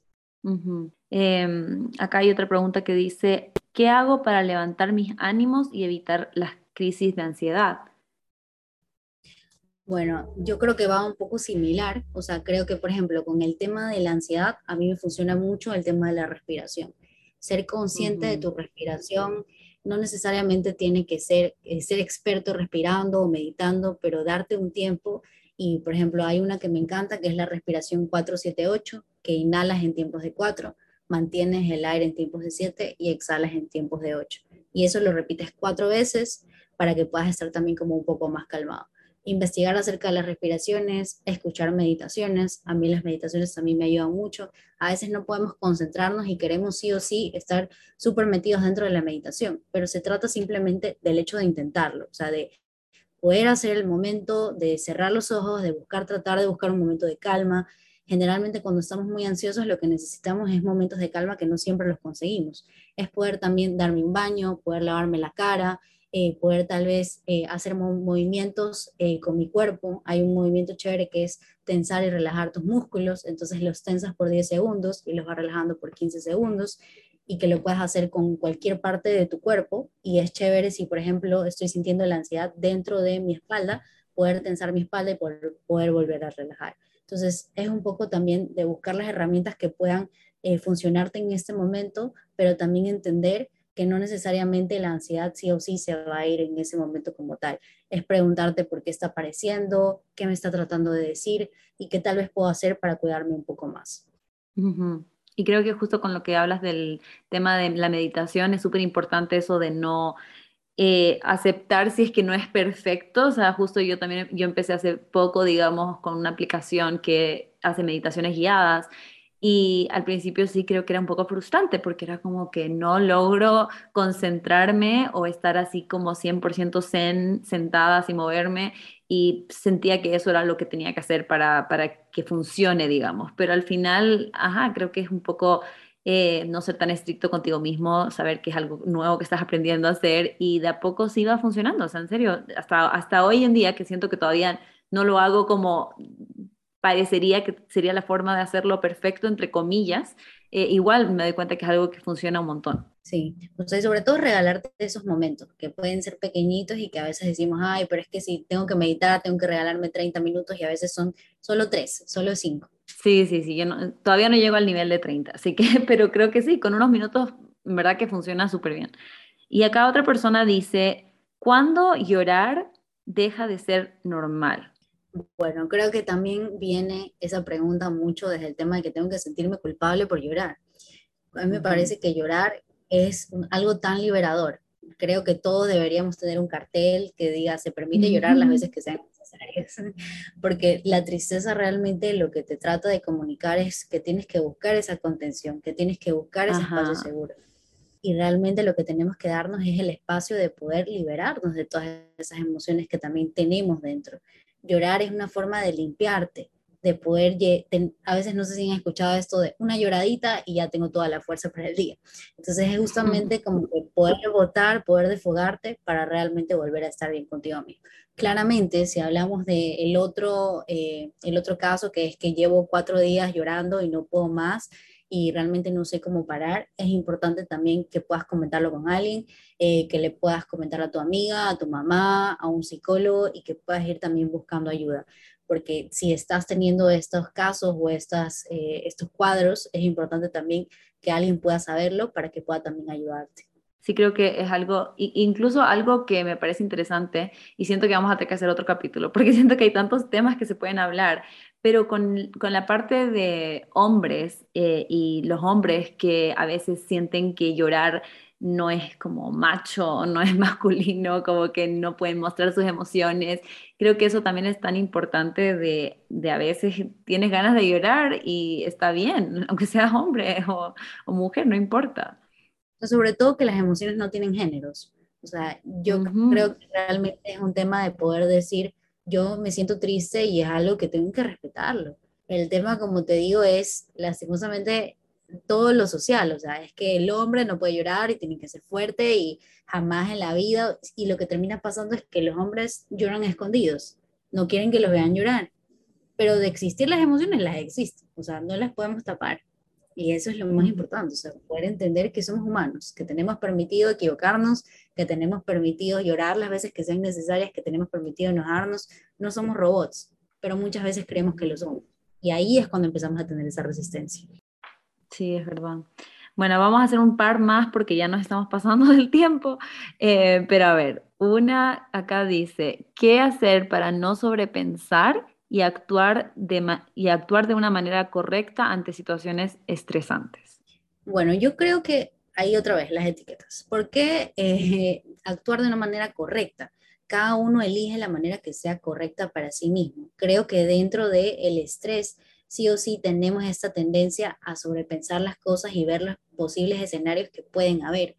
Em, acá hay otra pregunta que dice, ¿qué hago para levantar mis ánimos y evitar las crisis de ansiedad? Bueno, yo creo que va un poco similar, o sea, creo que por ejemplo con el tema de la ansiedad, a mí me funciona mucho el tema de la respiración. Ser consciente de tu respiración, no necesariamente tiene que ser, eh, ser experto respirando o meditando, pero darte un tiempo. Y, por ejemplo, hay una que me encanta, que es la respiración 478, que inhalas en tiempos de 4, mantienes el aire en tiempos de 7 y exhalas en tiempos de 8. Y eso lo repites cuatro veces para que puedas estar también como un poco más calmado investigar acerca de las respiraciones, escuchar meditaciones. A mí las meditaciones también me ayudan mucho. A veces no podemos concentrarnos y queremos sí o sí estar súper metidos dentro de la meditación, pero se trata simplemente del hecho de intentarlo, o sea, de poder hacer el momento, de cerrar los ojos, de buscar, tratar de buscar un momento de calma. Generalmente cuando estamos muy ansiosos lo que necesitamos es momentos de calma que no siempre los conseguimos. Es poder también darme un baño, poder lavarme la cara, eh, poder tal vez eh, hacer movimientos eh, con mi cuerpo. Hay un movimiento chévere que es tensar y relajar tus músculos, entonces los tensas por 10 segundos y los vas relajando por 15 segundos y que lo puedas hacer con cualquier parte de tu cuerpo y es chévere si por ejemplo estoy sintiendo la ansiedad dentro de mi espalda, poder tensar mi espalda y poder, poder volver a relajar. Entonces es un poco también de buscar las herramientas que puedan funcionarte en este momento, pero también entender que no necesariamente la ansiedad sí o sí se va a ir en ese momento como tal. Es preguntarte por qué está apareciendo, qué me está tratando de decir y qué tal vez puedo hacer para cuidarme un poco más. Y creo que justo con lo que hablas del tema de la meditación es súper importante eso de no eh, aceptar si es que no es perfecto. O sea, justo yo también, yo empecé hace poco, digamos, con una aplicación que hace meditaciones guiadas y al principio sí creo que era un poco frustrante porque era como que no logro concentrarme o estar así como 100% zen, sentada sin moverme y sentía que eso era lo que tenía que hacer para, para que funcione, digamos. Pero al final, ajá, creo que es un poco eh, no ser tan estricto contigo mismo, saber que es algo nuevo que estás aprendiendo a hacer y de a poco sí va funcionando. O sea, en serio, hasta, hasta hoy en día que siento que todavía no lo hago como parecería que sería la forma de hacerlo perfecto, entre comillas, eh, igual me doy cuenta que es algo que funciona un montón. Sí, o sea, sobre todo regalarte esos momentos que pueden ser pequeñitos y que a veces decimos, ay, pero es que si tengo que meditar, tengo que regalarme 30 minutos y a veces son solo 3, solo 5. Sí, sí, sí, yo todavía no llego al nivel de 30, así que, pero creo que sí, con unos minutos, en verdad que funciona súper bien. Y acá otra persona dice, ¿cuándo llorar deja de ser normal? Bueno, creo que también viene esa pregunta mucho desde el tema de que tengo que sentirme culpable por llorar. A mí me parece que llorar es algo tan liberador. Creo que todos deberíamos tener un cartel que diga se permite llorar las veces que sean necesarias, porque la tristeza realmente lo que te trata de comunicar es que tienes que buscar esa contención, que tienes que buscar ese espacio seguro. Y realmente lo que tenemos que darnos es el espacio de poder liberarnos de todas esas emociones que también tenemos dentro llorar es una forma de limpiarte, de poder, a veces no sé si han escuchado esto de una lloradita y ya tengo toda la fuerza para el día. Entonces es justamente como que poder votar, poder desfogarte para realmente volver a estar bien contigo mismo. Claramente, si hablamos del el otro, eh, el otro caso, que es que llevo cuatro días llorando y no puedo más, y realmente no sé cómo parar, es importante también que puedas comentarlo con alguien, eh, que le puedas comentar a tu amiga, a tu mamá, a un psicólogo y que puedas ir también buscando ayuda. Porque si estás teniendo estos casos o estas, eh, estos cuadros, es importante también que alguien pueda saberlo para que pueda también ayudarte. Sí, creo que es algo, incluso algo que me parece interesante y siento que vamos a tener que hacer otro capítulo, porque siento que hay tantos temas que se pueden hablar, pero con, con la parte de hombres eh, y los hombres que a veces sienten que llorar no es como macho, no es masculino, como que no pueden mostrar sus emociones. Creo que eso también es tan importante de, de a veces tienes ganas de llorar y está bien, aunque seas hombre o, o mujer, no importa. Sobre todo que las emociones no tienen géneros. O sea, yo creo que realmente es un tema de poder decir, yo me siento triste y es algo que tengo que respetarlo. El tema, como te digo, es lastimosamente todo lo social, o sea, es que el hombre no puede llorar y tiene que ser fuerte y jamás en la vida, y lo que termina pasando es que los hombres lloran escondidos, no quieren que los vean llorar, pero de existir las emociones las existen, o sea, no las podemos tapar. Y eso es lo más importante, o sea, poder entender que somos humanos, que tenemos permitido equivocarnos, que tenemos permitido llorar las veces que sean necesarias, que tenemos permitido enojarnos, no somos robots, pero muchas veces creemos que lo somos. Y ahí es cuando empezamos a tener esa resistencia. Sí, es verdad. Bueno, vamos a hacer un par más porque ya nos estamos pasando del tiempo. Eh, pero a ver, una acá dice, ¿qué hacer para no sobrepensar y actuar de, y actuar de una manera correcta ante situaciones estresantes? Bueno, yo creo que ahí otra vez las etiquetas. ¿Por qué eh, actuar de una manera correcta? Cada uno elige la manera que sea correcta para sí mismo. Creo que dentro del el estrés sí o sí tenemos esta tendencia a sobrepensar las cosas y ver los posibles escenarios que pueden haber.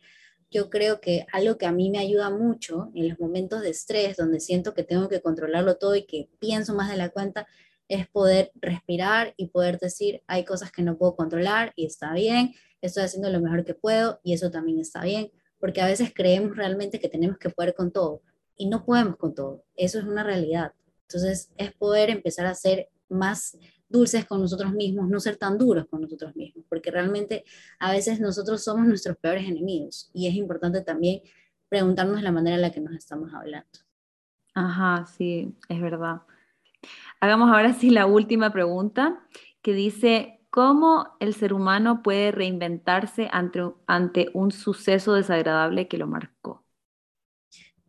Yo creo que algo que a mí me ayuda mucho en los momentos de estrés, donde siento que tengo que controlarlo todo y que pienso más de la cuenta, es poder respirar y poder decir, hay cosas que no puedo controlar y está bien, estoy haciendo lo mejor que puedo y eso también está bien, porque a veces creemos realmente que tenemos que poder con todo y no podemos con todo, eso es una realidad. Entonces es poder empezar a ser más dulces con nosotros mismos, no ser tan duros con nosotros mismos, porque realmente a veces nosotros somos nuestros peores enemigos y es importante también preguntarnos la manera en la que nos estamos hablando. Ajá, sí, es verdad. Hagamos ahora sí la última pregunta que dice, ¿cómo el ser humano puede reinventarse ante, ante un suceso desagradable que lo marcó?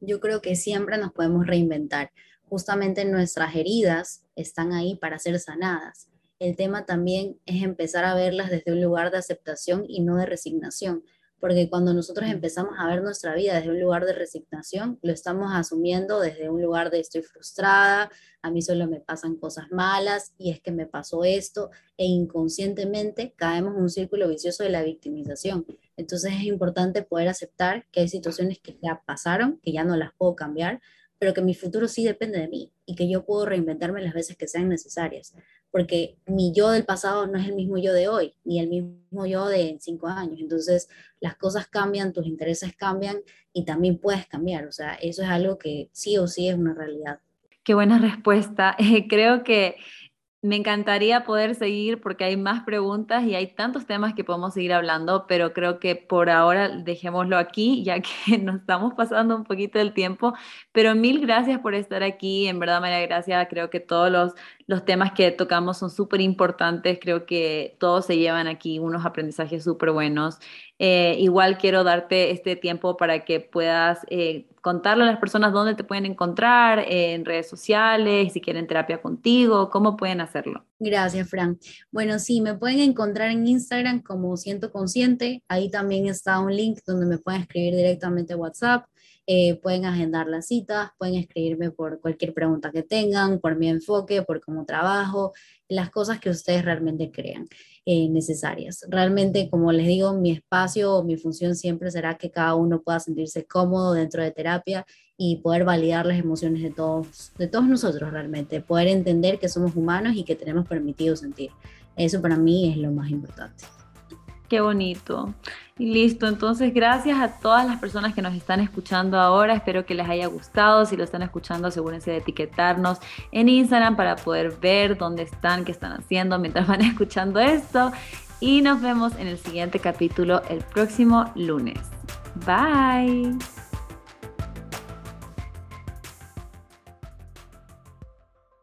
Yo creo que siempre nos podemos reinventar justamente nuestras heridas están ahí para ser sanadas. El tema también es empezar a verlas desde un lugar de aceptación y no de resignación, porque cuando nosotros empezamos a ver nuestra vida desde un lugar de resignación, lo estamos asumiendo desde un lugar de estoy frustrada, a mí solo me pasan cosas malas y es que me pasó esto, e inconscientemente caemos en un círculo vicioso de la victimización. Entonces es importante poder aceptar que hay situaciones que ya pasaron, que ya no las puedo cambiar, pero que mi futuro sí depende de mí y que yo puedo reinventarme las veces que sean necesarias, porque mi yo del pasado no es el mismo yo de hoy, ni el mismo yo de cinco años. Entonces, las cosas cambian, tus intereses cambian y también puedes cambiar. O sea, eso es algo que sí o sí es una realidad. Qué buena respuesta. creo que me encantaría poder seguir porque hay más preguntas y hay tantos temas que podemos seguir hablando, pero creo que por ahora dejémoslo aquí, ya que nos estamos pasando un poquito del tiempo. Pero mil gracias por estar aquí. En verdad, María Gracia, creo que todos los, los temas que tocamos son súper importantes. Creo que todos se llevan aquí unos aprendizajes súper buenos. Eh, igual quiero darte este tiempo para que puedas eh, contarle a las personas dónde te pueden encontrar, en redes sociales, si quieren terapia contigo, cómo pueden hacerlo. Gracias, Fran. Bueno, sí, me pueden encontrar en Instagram como Siento Consciente. Ahí también está un link donde me pueden escribir directamente WhatsApp. Eh, pueden agendar las citas, pueden escribirme por cualquier pregunta que tengan, por mi enfoque, por cómo trabajo, las cosas que ustedes realmente crean eh, necesarias. Realmente, como les digo, mi espacio o mi función siempre será que cada uno pueda sentirse cómodo dentro de terapia y poder validar las emociones de todos, de todos nosotros realmente, poder entender que somos humanos y que tenemos permitido sentir. Eso para mí es lo más importante. Qué bonito. Y listo, entonces gracias a todas las personas que nos están escuchando ahora. Espero que les haya gustado. Si lo están escuchando, asegúrense de etiquetarnos en Instagram para poder ver dónde están, qué están haciendo mientras van escuchando esto. Y nos vemos en el siguiente capítulo el próximo lunes. Bye.